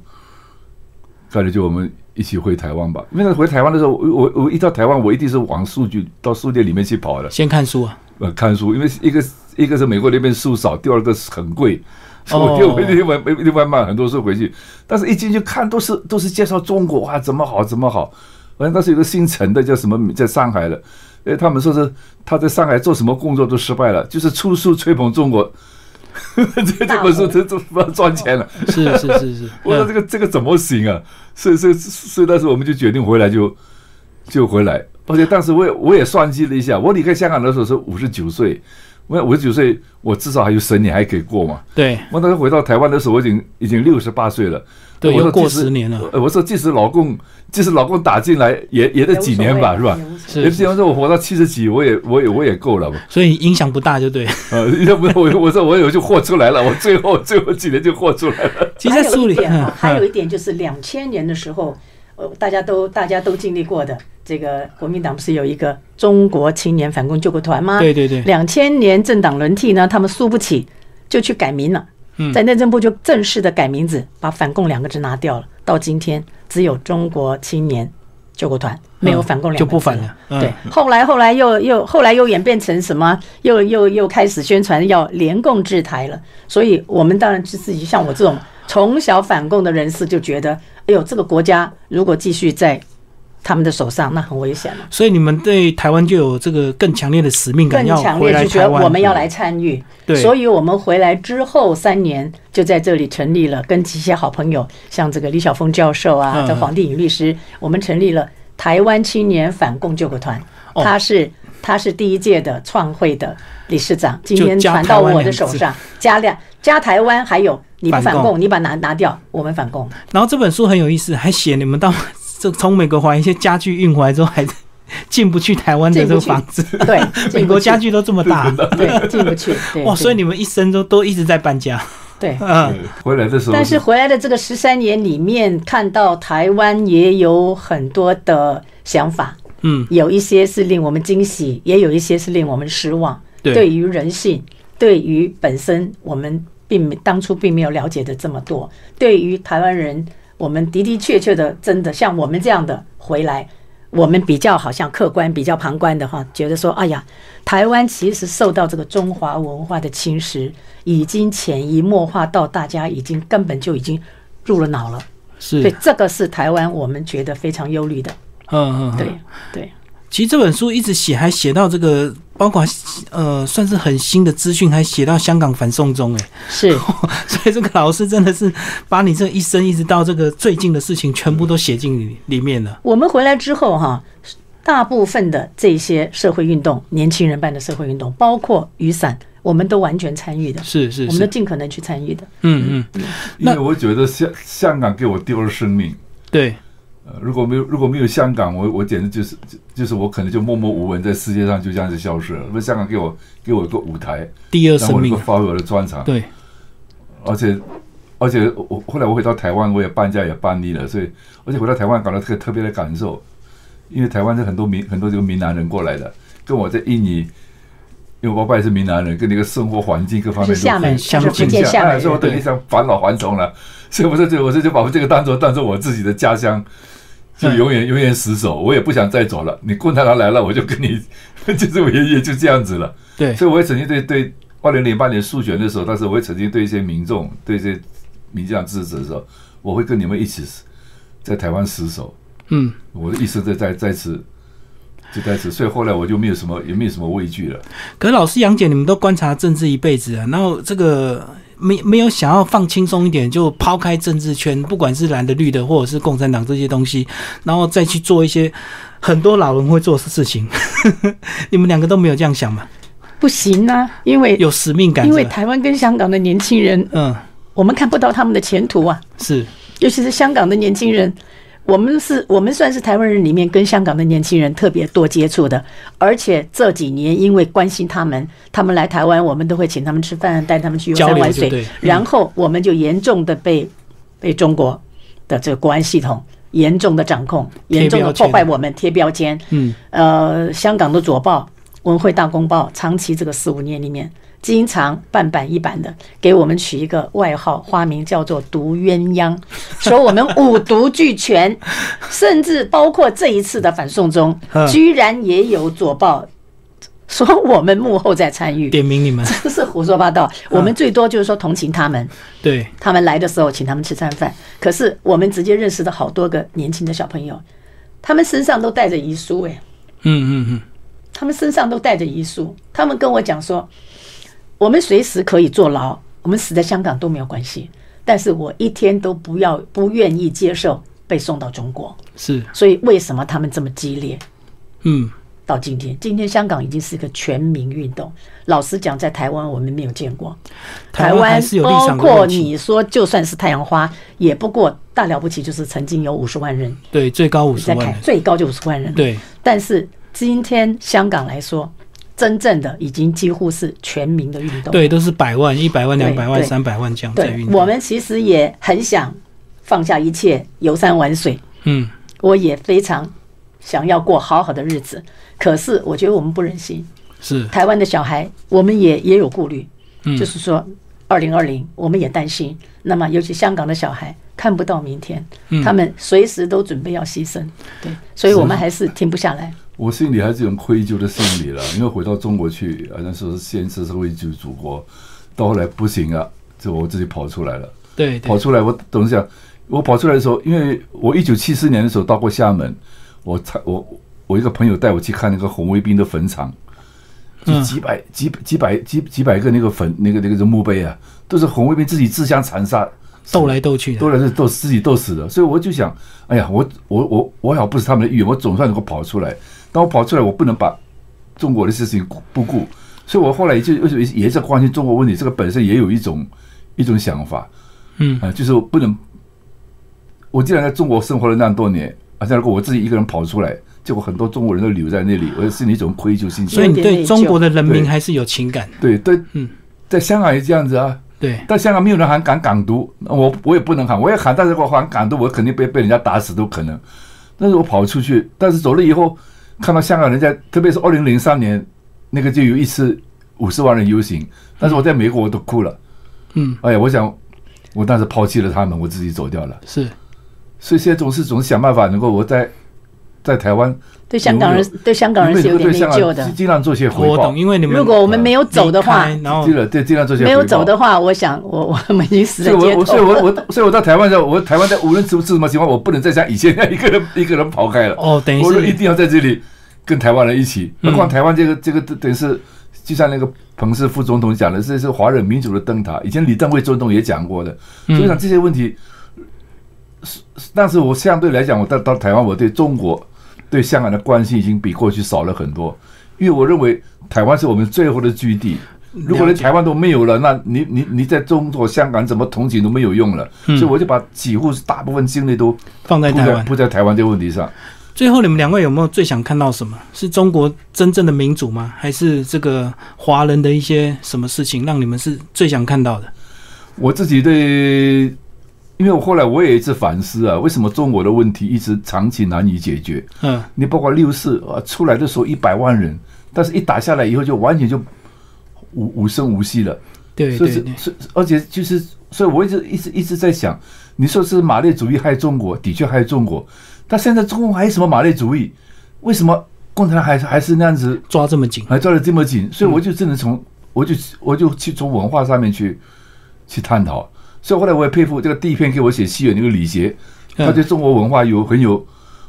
干脆就我们一起回台湾吧。因为回台湾的时候，我我我一到台湾，我一定是往数据到书店里面去跑的。先看书啊，呃看书，因为一个一个是美国那边书少，第二个是很贵，所以哦我就会另外另外买很多书回去。但是一进去看都是都是介绍中国啊怎么好怎么好，好像当时有个姓陈的叫什么在上海的，哎他们说是他在上海做什么工作都失败了，就是出书吹捧中国。(laughs) 这这本书这这不赚钱了，是是是是，(laughs) 我说这个这个怎么行啊？所以所以所以当时我们就决定回来就就回来，而且当时我也我也算计了一下，我离开香港的时候是五十九岁，我五十九岁我至少还有十年还可以过嘛。对我当时回到台湾的时候，我已经已经六十八岁了。对，我说即使十年了，呃我说即使老公即使老公打进来也也得几年吧，是吧？是也比方说我活到七十几，我也我也我也够了嘛。所以影响不大，就对。呃，要不我我说我有就豁出来了，我最后最后几年就豁出来了。(laughs) 其实，在书里，还有一点啊嗯，还有一点就是两千年的时候，呃，大家都大家都经历过的，这个国民党不是有一个中国青年反共救国团吗？对对对，两千年政党轮替呢，他们输不起，就去改名了。嗯在内政部就正式的改名字，把反共两个字拿掉了。到今天只有中国青年救国团，没有反共两个字就不反了。嗯对，后来后来又又后来又演变成什么？又又又开始宣传要联共制台了。所以我们当然是自己像我这种从小反共的人士，就觉得，哎呦，这个国家如果继续在他们的手上，那很危险了。所以你们对台湾就有这个更强烈的使命感，更要回强烈就觉来台湾。得我们要来参与，对。所以我们回来之后三年就在这里成立了，跟一些好朋友，像这个李晓峰教授啊，嗯。这黄定宇律师，我们成立了台湾青年反共救国团，哦。他是他是第一届的创会的理事长，今天传到我的手上，加两加台湾，还有你不反共反共，你把拿拿掉，我们反共。然后这本书很有意思，还写你们到这从美国把一些家具运回来之后，还进不去台湾的这个房子。对，(laughs) 美国家具都这么大，对进不去，对哇！所以你们一生都都一直在搬家。对。嗯，回来的时候，但是回来的这个十三年里面，看到台湾也有很多的想法，嗯，有一些是令我们惊喜，也有一些是令我们失望。对对于人性，对于本身我们并没当初并没有了解的这么多，对于台湾人，我们的的确确的真的像我们这样的回来。我们比较好像客观、比较旁观的哈，觉得说，哎呀，台湾其实受到这个中华文化的侵蚀，已经潜移默化到大家已经根本就已经入了脑了。是对，，这个是台湾我们觉得非常忧虑的。嗯嗯，嗯对对，其实这本书一直写，还写到这个，包括呃，算是很新的资讯，还写到香港反送中，哎，是 (laughs) 所以这个老师真的是把你这一生一直到这个最近的事情，全部都写进里里面了。我们回来之后哈，大部分的这些社会运动，年轻人办的社会运动，包括雨伞，我们都完全参与的，是是我们都是，尽可能去参与的。嗯嗯，因为我觉得香香港给我丢了生命。对，呃，如果没有如果没有香港，我我简直就是就就是我可能就默默无闻，在世界上就这样子消失了。因为香港给我给我一个舞台，第二生命让我能够，发挥我的专长。对，而且而且我后来我回到台湾，我也搬家也搬离了，所以而且回到台湾搞到特特别的感受，因为台湾是很多闽很多这个闽南人过来的，跟我在印尼。因为我爸爸也是闽南人，跟那个生活环境各方面是厦门，都相他是福建厦门哎所以我。等于想返老还童了，所以我说就我这就把我这个当做当做我自己的家乡，就嗯永远永远死守，我也不想再走了。你共产党来了，我就跟你 (laughs) (laughs) 就是我爷爷就这样子了。对，所以我也曾经对对二零零八年数选的时候，当时我也曾经对一些民众、对一些民进党支持的时候，我会跟你们一起在台湾死守，嗯。我的意思在在在此。就开始，所以后来我就没有什么，也没有什么畏惧了。可是老师杨姐，你们都观察政治一辈子啊，然后这个没没有想要放轻松一点，就抛开政治圈，不管是蓝的、绿的，或者是共产党这些东西，然后再去做一些很多老人会做的事情。(laughs) 你们两个都没有这样想吗？不行啊，因为有使命感因为？台湾跟香港的年轻人，嗯，我们看不到他们的前途啊，是尤其是香港的年轻人。我们是我们算是台湾人里面跟香港的年轻人特别多接触的，而且这几年因为关心他们，他们来台湾，我们都会请他们吃饭，带他们去游交山玩水然后我们就严重的被被中国的这个国安系统严重的掌控，严重的破坏我们，贴标签。嗯，呃，香港的左报、文汇大公报，长期这个四五年里面，经常半板一板的给我们取一个外号，花名叫做“毒鸳鸯”，(laughs) 说我们五毒俱全，甚至包括这一次的反送中 (laughs) 嗯，居然也有左报说我们幕后在参与，点名你们，真是胡说八道。我们最多就是说同情他们，对，他们来的时候请他们吃餐饭，可是我们直接认识的好多个年轻的小朋友，他们身上都带着遗书，哎。嗯嗯嗯，他们身上都带着遗书。他们跟我讲说，我们随时可以坐牢，我们死在香港都没有关系，但是我一天都不要不愿意接受被送到中国。是，所以为什么他们这么激烈？嗯，到今天，今天香港已经是一个全民运动。老实讲，在台湾我们没有见过。台湾包括，你说，就算是太阳花，也不过大了不起，就是曾经有五十万人对，最高五十，万人，最高就五十万人。对，但是今天香港来说，真正的已经几乎是全民的运动。对，都是百万、一百万、两百万、三百万这样在运，动。我们其实也很想放下一切，游山玩水。嗯，我也非常想要过好好的日子，可是我觉得我们不忍心。是，台湾的小孩，我们也也有顾虑，嗯就是说，二零二零我们也担心。那么，尤其香港的小孩看不到明天，嗯他们随时都准备要牺牲。对，所以我们还是停不下来。我心里还是有愧疚的心理了，因为回到中国去，好像说是先是是为救祖国，到后来不行啊，就我自己跑出来了。对对跑，出来，我等一下，我跑出来的时候，因为我一九七四年的时候到过厦门，我才我我一个朋友带我去看那个红卫兵的坟场，就嗯几百、几几百几几百个那个坟那个那个墓碑啊，都是红卫兵自己自相残杀斗来斗去的，斗来是斗自己斗死的。所以我就想，哎呀，我我我我好不是他们的意愿，我总算能够跑出来。当我跑出来，我不能把中国的事情不顾。所以我后来就为什么也在关心中国问题，这个本身也有一种一种想法，嗯啊、就是我不能，我既然在中国生活了那么多年，而且如果我自己一个人跑出来，结果很多中国人都留在那里，我心里一种愧疚心情。所以你对中国的人民还是有情感，对对，嗯，在香港也这样子啊。对，但香港没有人喊港港独，我我也不能喊，我也喊，但是我喊港独，我肯定被被人家打死都可能。但是我跑出去，但是走了以后，看到香港人在，特别是二零零三年那个就有一次五十万人游行，但是我在美国我都哭了，嗯，哎呀，我想我当时抛弃了他们，我自己走掉了，是。所以现在总是总是想办法能够我在在台湾，对香港人对香港人是有点内对香疚的港。尽量做些回报我懂，，因为你们如果我们没有走的话然后对尽量做些没有走的话，我想我我们已经死所以我我在街头所以我我所以我到台湾的时候，我台湾在无论是是什么情况，我不能再像以前那样一个人一个人跑开了。哦，等于是我说一定要在这里跟台湾人一起。嗯何况台湾这个这个等于是，就像那个彭氏副总统讲的，这是华人民主的灯塔。以前李登辉总统也讲过的。所以嗯讲这些问题，是是但是我相对来讲，我到到台湾，我对中国对香港的关心已经比过去少了很多，因为我认为台湾是我们最后的据地。如果连台湾都没有了，那你你你在中国香港怎么同情都没有用了，嗯所以我就把几乎大部分精力都放在台湾。不在台湾这个问题上。最后，你们两位有没有最想看到什么？是中国真正的民主吗？还是这个华人的一些什么事情让你们是最想看到的？我自己对，因为我后来我也一直反思啊，为什么中国的问题一直长期难以解决？嗯，你包括六四啊，出来的时候一百万人，但是一打下来以后就完全就无无声无息了。所以是对对对，是，而且就是，所以我一直一直一直在想，你说是马列主义害中国，的确害中国，但现在中国还有什么马列主义？为什么共产党还是还是那样子抓这么紧，还抓的这么紧，所以我就只能从，我就我就去从文化上面去去探讨。所以后来我也佩服这个第一篇给我写戏的那个李杰，嗯他对中国文化有很有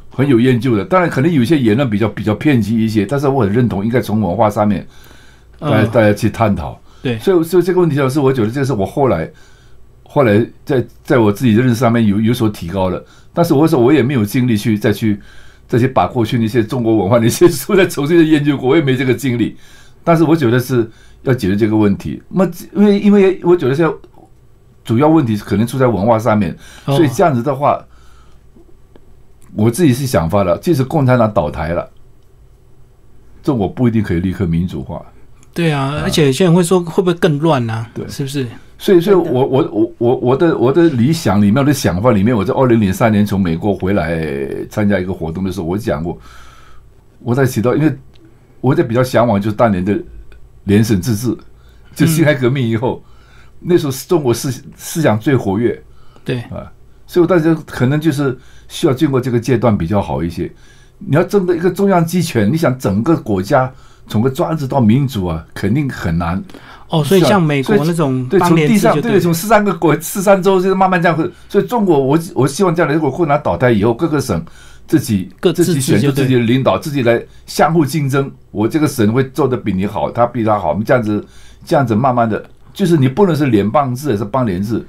很有研究的。当然，可能有些言论比较比较偏激一些，但是我很认同应该从文化上面大家嗯，大家去探讨。对，所以所以这个问题上是我觉得这是我后来后来在在我自己的认识上面有有所提高了。但是我说我也没有精力去再去再去把过去那些中国文化那些书再重新的研究过，我也没这个精力。但是我觉得是要解决这个问题。那么因为因为我觉得现在主要问题可能出在文化上面，哦所以这样子的话，我自己是想法了，即使共产党倒台了，这我不一定可以立刻民主化。对啊，而且有些人会说会不会更乱啊？对是不是？所以，所以我我我我我的我的理想里面我的想法里面，我在二零零三年从美国回来参加一个活动的时候，我讲过，我在提到，因为我在比较向往就是当年的联省自治，就辛亥革命以后，那时候是中国思思想最活跃，对，啊，所以我大家可能就是需要经过这个阶段比较好一些。你要争的一个中央集权，你想整个国家从个专制到民主啊，肯定很难。哦，所以像美国那种对，从地上对，从十三个国、十三州，就是慢慢这样会。所以中国，我我希望将来如果共产党倒台以后，各个省自己各自己选出自己的领导，自己来相互竞争。我这个省会做的比你好，他比他好，我们这样子这样子慢慢的，就是你不能是联邦制，还是邦联制。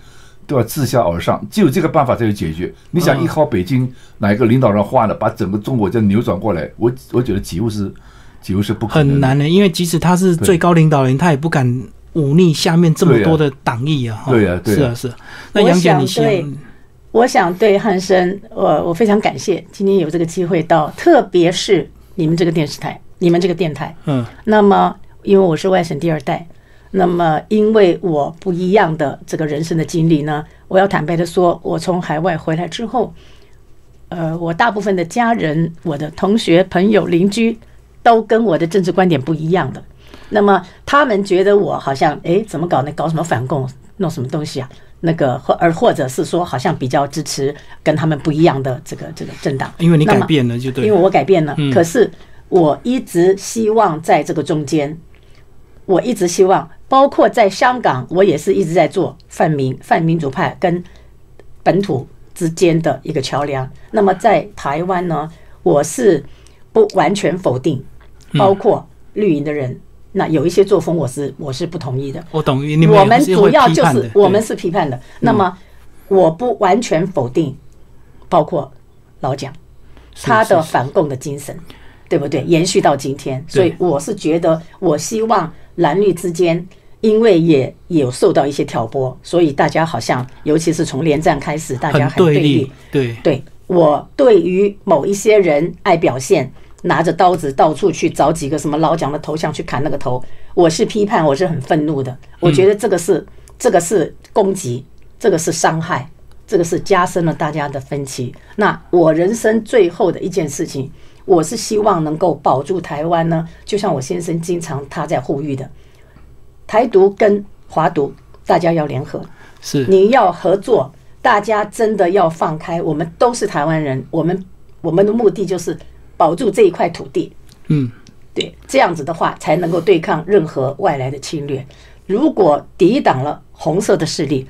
都要自下而上，只有这个办法才有解决。你想嗯依靠北京哪一个领导人换了，把整个中国这样扭转过来，我我觉得几乎是几乎是不可能很难的，因为即使他是最高领导人，他也不敢忤逆下面这么多的党意啊。哈对啊对啊是啊，是啊。那我杨姐，想你先我想对汉生，我我非常感谢今天有这个机会到，特别是你们这个电视台，你们这个电台。嗯那么，因为我是外省第二代，那么因为我不一样的这个人生的经历呢，我要坦白的说，我从海外回来之后，呃，我大部分的家人、我的同学、朋友、邻居都跟我的政治观点不一样的。那么他们觉得我好像，哎，怎么搞呢？搞什么反共，弄什么东西啊？那个或而或者是说，好像比较支持跟他们不一样的这个这个政党。因为你改变了就对因为。我改变了，嗯可是我一直希望在这个中间，我一直希望，包括在香港，我也是一直在做泛民、泛民主派跟本土之间的一个桥梁。那么在台湾呢，我是不完全否定，嗯包括绿营的人，那有一些作风我是我是不同意的。我懂，你们我们主要就是我们是批判的。那么我不完全否定，包括老蒋他的反共的精神，对不对？延续到今天，所以我是觉得，我希望蓝绿之间。因为也也有受到一些挑拨，所以大家好像，尤其是从连战开始，大家很对立立。，对，对我对于某一些人爱表现，拿着刀子到处去找几个什么老蒋的头像去砍那个头，我是批判，我是很愤怒的。我觉得这个是、这个是攻击，这个是伤害，这个是加深了大家的分歧。那我人生最后的一件事情，我是希望能够保住台湾呢，就像我先生经常他在呼吁的，台独跟华独大家要联合，是你要合作，大家真的要放开，我们都是台湾人，我们我们的目的就是保住这一块土地，嗯，对，这样子的话才能够对抗任何外来的侵略。如果抵挡了红色的势力，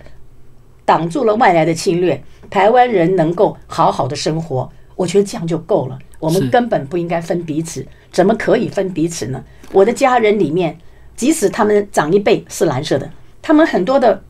挡住了外来的侵略，台湾人能够好好的生活，我觉得这样就够了。我们根本不应该分彼此，怎么可以分彼此呢？我的家人里面，即使他们长一辈是蓝色的，他们很多的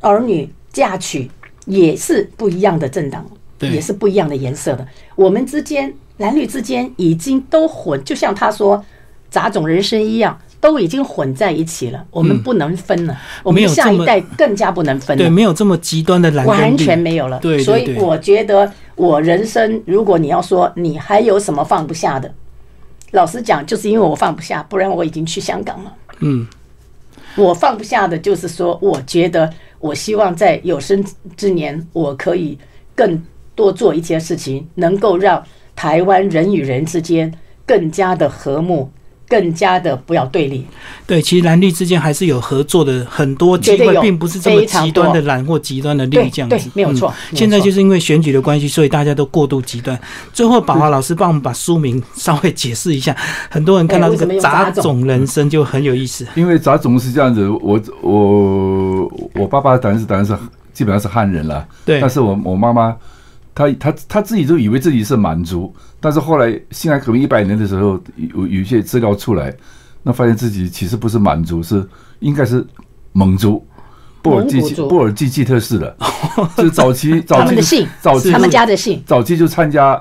儿女嫁娶也是不一样的政党，也是不一样的颜色的。我们之间蓝绿之间已经都混，就像他说杂种人生一样，都已经混在一起了。我们不能分了，我们下一代更加不能分了对，没有这么极端的蓝完全没有了。对对所以我觉得我人生，如果你要说你还有什么放不下的，老实讲，就是因为我放不下，不然我已经去香港了。嗯，我放不下的就是说，我觉得我希望在有生之年，我可以更多做一些事情，能够让台湾人与人之间更加的和睦，更加的不要对立。对，其实蓝绿之间还是有合作的很多机会，并不是这么极端的蓝或极端的绿对对这样子。没有错嗯现在就是因为选举的关系，所以大家都过度极端。最后，宝华老师帮我们把书名稍微解释一下，很多人看到这个杂种人生就很有意思。因为杂种是这样子，我我我爸爸当然是当然是基本上是汉人了，对但是我我妈妈，她她她自己都以为自己是满族，但是后来辛亥革命一百年的时候，有有一些资料出来，那发现自己其实不是满族，是应该是蒙族。布尔济蒙古族布尔济吉特氏的，(laughs) 就是早期早期就他们的姓早期他们家的姓，早期就参加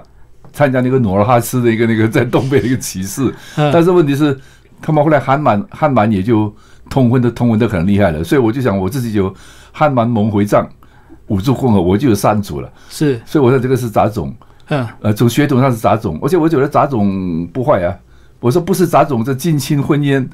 参加那个努尔哈赤的一个那个 (laughs) 在东北的一个起事，嗯但是问题是，他们后来汉满汉满也就通婚的通婚的很厉害了，所以我就想我自己就汉满蒙回藏五族共和，我就有三族了，是，所以我说这个是杂种，嗯，呃，从血统上是杂种，而且我觉得杂种不坏啊，我说不是杂种，这近亲婚姻。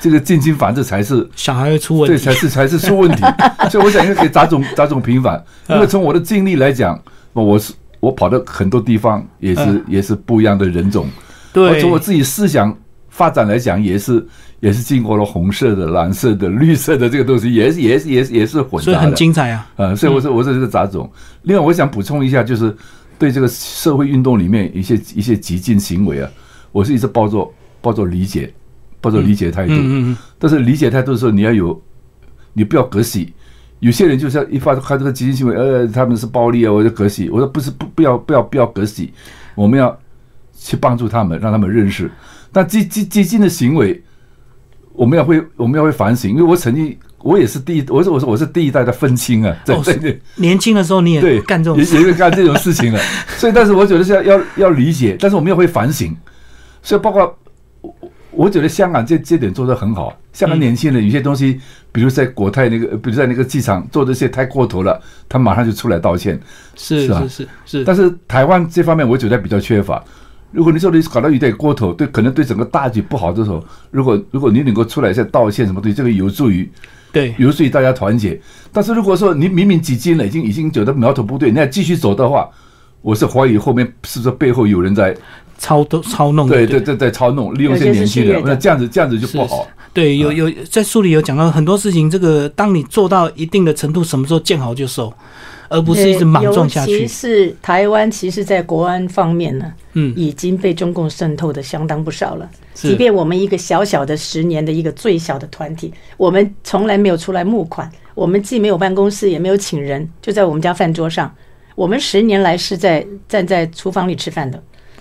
这个近亲繁殖才是。小孩会出问对，题才。是才是出问题。(laughs) 所以我想应该给杂种杂种平反，因为从我的经历来讲，我是我跑到很多地方也是、嗯。也是不一样的人种。对，从我自己思想发展来讲，也是也是经过了红色的、蓝色的、绿色的这个东西，也是也是也是也是混所以很。精彩啊。呃，所以我说我说这个杂种。另外，我想补充一下，就是对这个社会运动里面一些一些激进行为啊，我是一直抱着抱着理解，抱着理解态度。嗯嗯嗯，但是理解态度的时候，你要有，你不要隔洗。有些人就是要一发看这个激进行为，呃，他们是暴力啊，我就隔洗。我说不是，不不要不要不要隔洗，我们要去帮助他们，让他们认识。但激激激进的行为，我们要会我们要会反省，因为我曾经我也是第一，我是我是我是第一代的愤青啊，在哦在那。年轻的时候你也对也，干这种也事，也会干这种 (laughs) 事情了。所以，但是我觉得是要要要理解，但是我们要会反省。所以，包括我我觉得香港这这点做得很好。香港年轻人有些东西，比如在国泰那个，比如在那个机场做这些太过头了，他马上就出来道歉。是是是是，但是台湾这方面，我觉得比较缺乏。如果你说你搞到有点过头，对，可能对整个大局不好的时候，如果如果你能够出来再道歉什么东西，这个有助于对，有助于大家团结。但是如果说你明明几斤了，已经已经觉得苗头不对，你还继续走的话，我是怀疑后面是不是背后有人在操都操弄的，对对？对在操弄，利用一些年轻人，那这样子这样子就不好。对，有有在书里有讲到很多事情，这个当你做到一定的程度，什么时候见好就收，而不是一直莽撞下去尤其。是台湾，其实在国安方面呢，嗯，已经被中共渗透的相当不少了。即便我们一个小小的十年的一个最小的团体，我们从来没有出来募款，我们既没有办公室，也没有请人，就在我们家饭桌上。我们十年来是在站在厨房里吃饭的。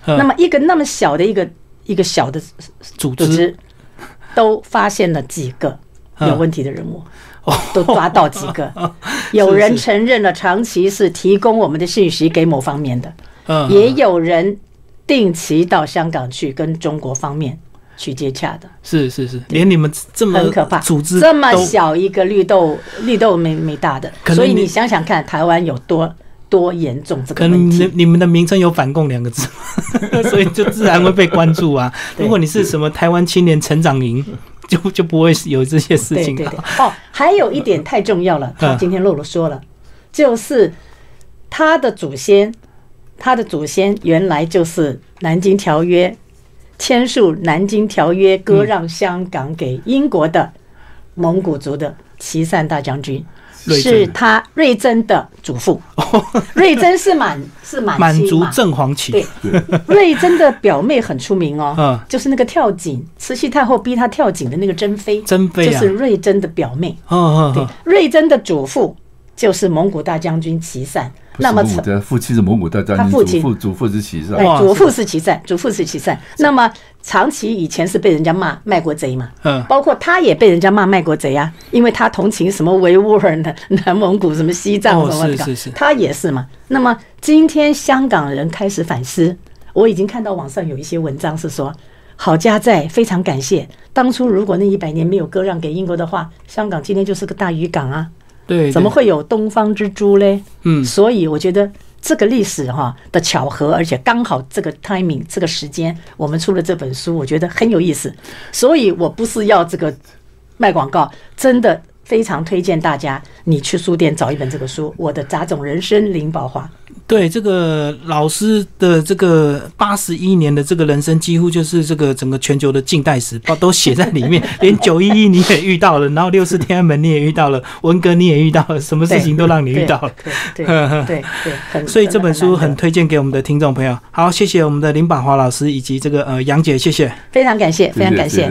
嗯那么一个那么小的一个一个小的组织，都发现了几个嗯有问题的人物，都抓到几个。(laughs) 有人承认了长期是提供我们的信息给某方面的，嗯，也有人定期到香港去跟中国方面去接洽的，是是是，连你们这么很可怕。组织这么小一个绿豆，绿豆没没大的，所以你想想看，台湾有多多严重这可能你个问题。你们的名称有反共两个字，(laughs) 所以就自然会被关注啊。(laughs) 如果你是什么台湾青年成长营，就就不会有这些事情对对对啊。，哦，还有一点太重要了，他嗯今天露露说了，就是他的祖先，他的祖先原来就是南京条约签署南京条约割让香港给英国的蒙古族的齐善大将军。是他瑞珍的祖父，瑞珍是满 (laughs) 是满满族正黄旗。对，瑞珍的表妹很出名哦，嗯。就是那个跳井，慈禧太后逼她跳井的那个珍妃，珍妃啊。就是瑞珍的表妹。哦哦对哦，，瑞珍的祖父就是蒙古大将军齐善。那么的父亲是蒙古大将军，他父亲。祖父祖父是齐善。祖父是齐善，祖父是齐善。那么长期以前是被人家骂卖国贼嘛，嗯，包括他也被人家骂卖国贼啊，因为他同情什么维吾尔、南南蒙古、什么西藏哦什么的，是是是他也是嘛。那么今天香港人开始反思，我已经看到网上有一些文章是说，好家在非常感谢当初如果那一百年没有割让给英国的话，香港今天就是个大渔港啊，对，对？怎么会有东方之珠嘞？嗯，所以我觉得这个历史哈的巧合，而且刚好这个 timing 这个时间，我们出了这本书，我觉得很有意思。所以我不是要这个卖广告，真的非常推荐大家，你去书店找一本这个书，《我的杂种人生》林宝华。对这个老师的这个八十一年的这个人生，几乎就是这个整个全球的近代史把都写在里面。(laughs) 连九一一你也遇到了，然后六四天安门你也遇到了，文革你也遇到了，什么事情都让你遇到了。对对对 (laughs) 所以这本书很推荐给我们的听众朋友。好，谢谢我们的林宝华老师以及这个呃杨姐，谢谢。非常感谢，非常感谢。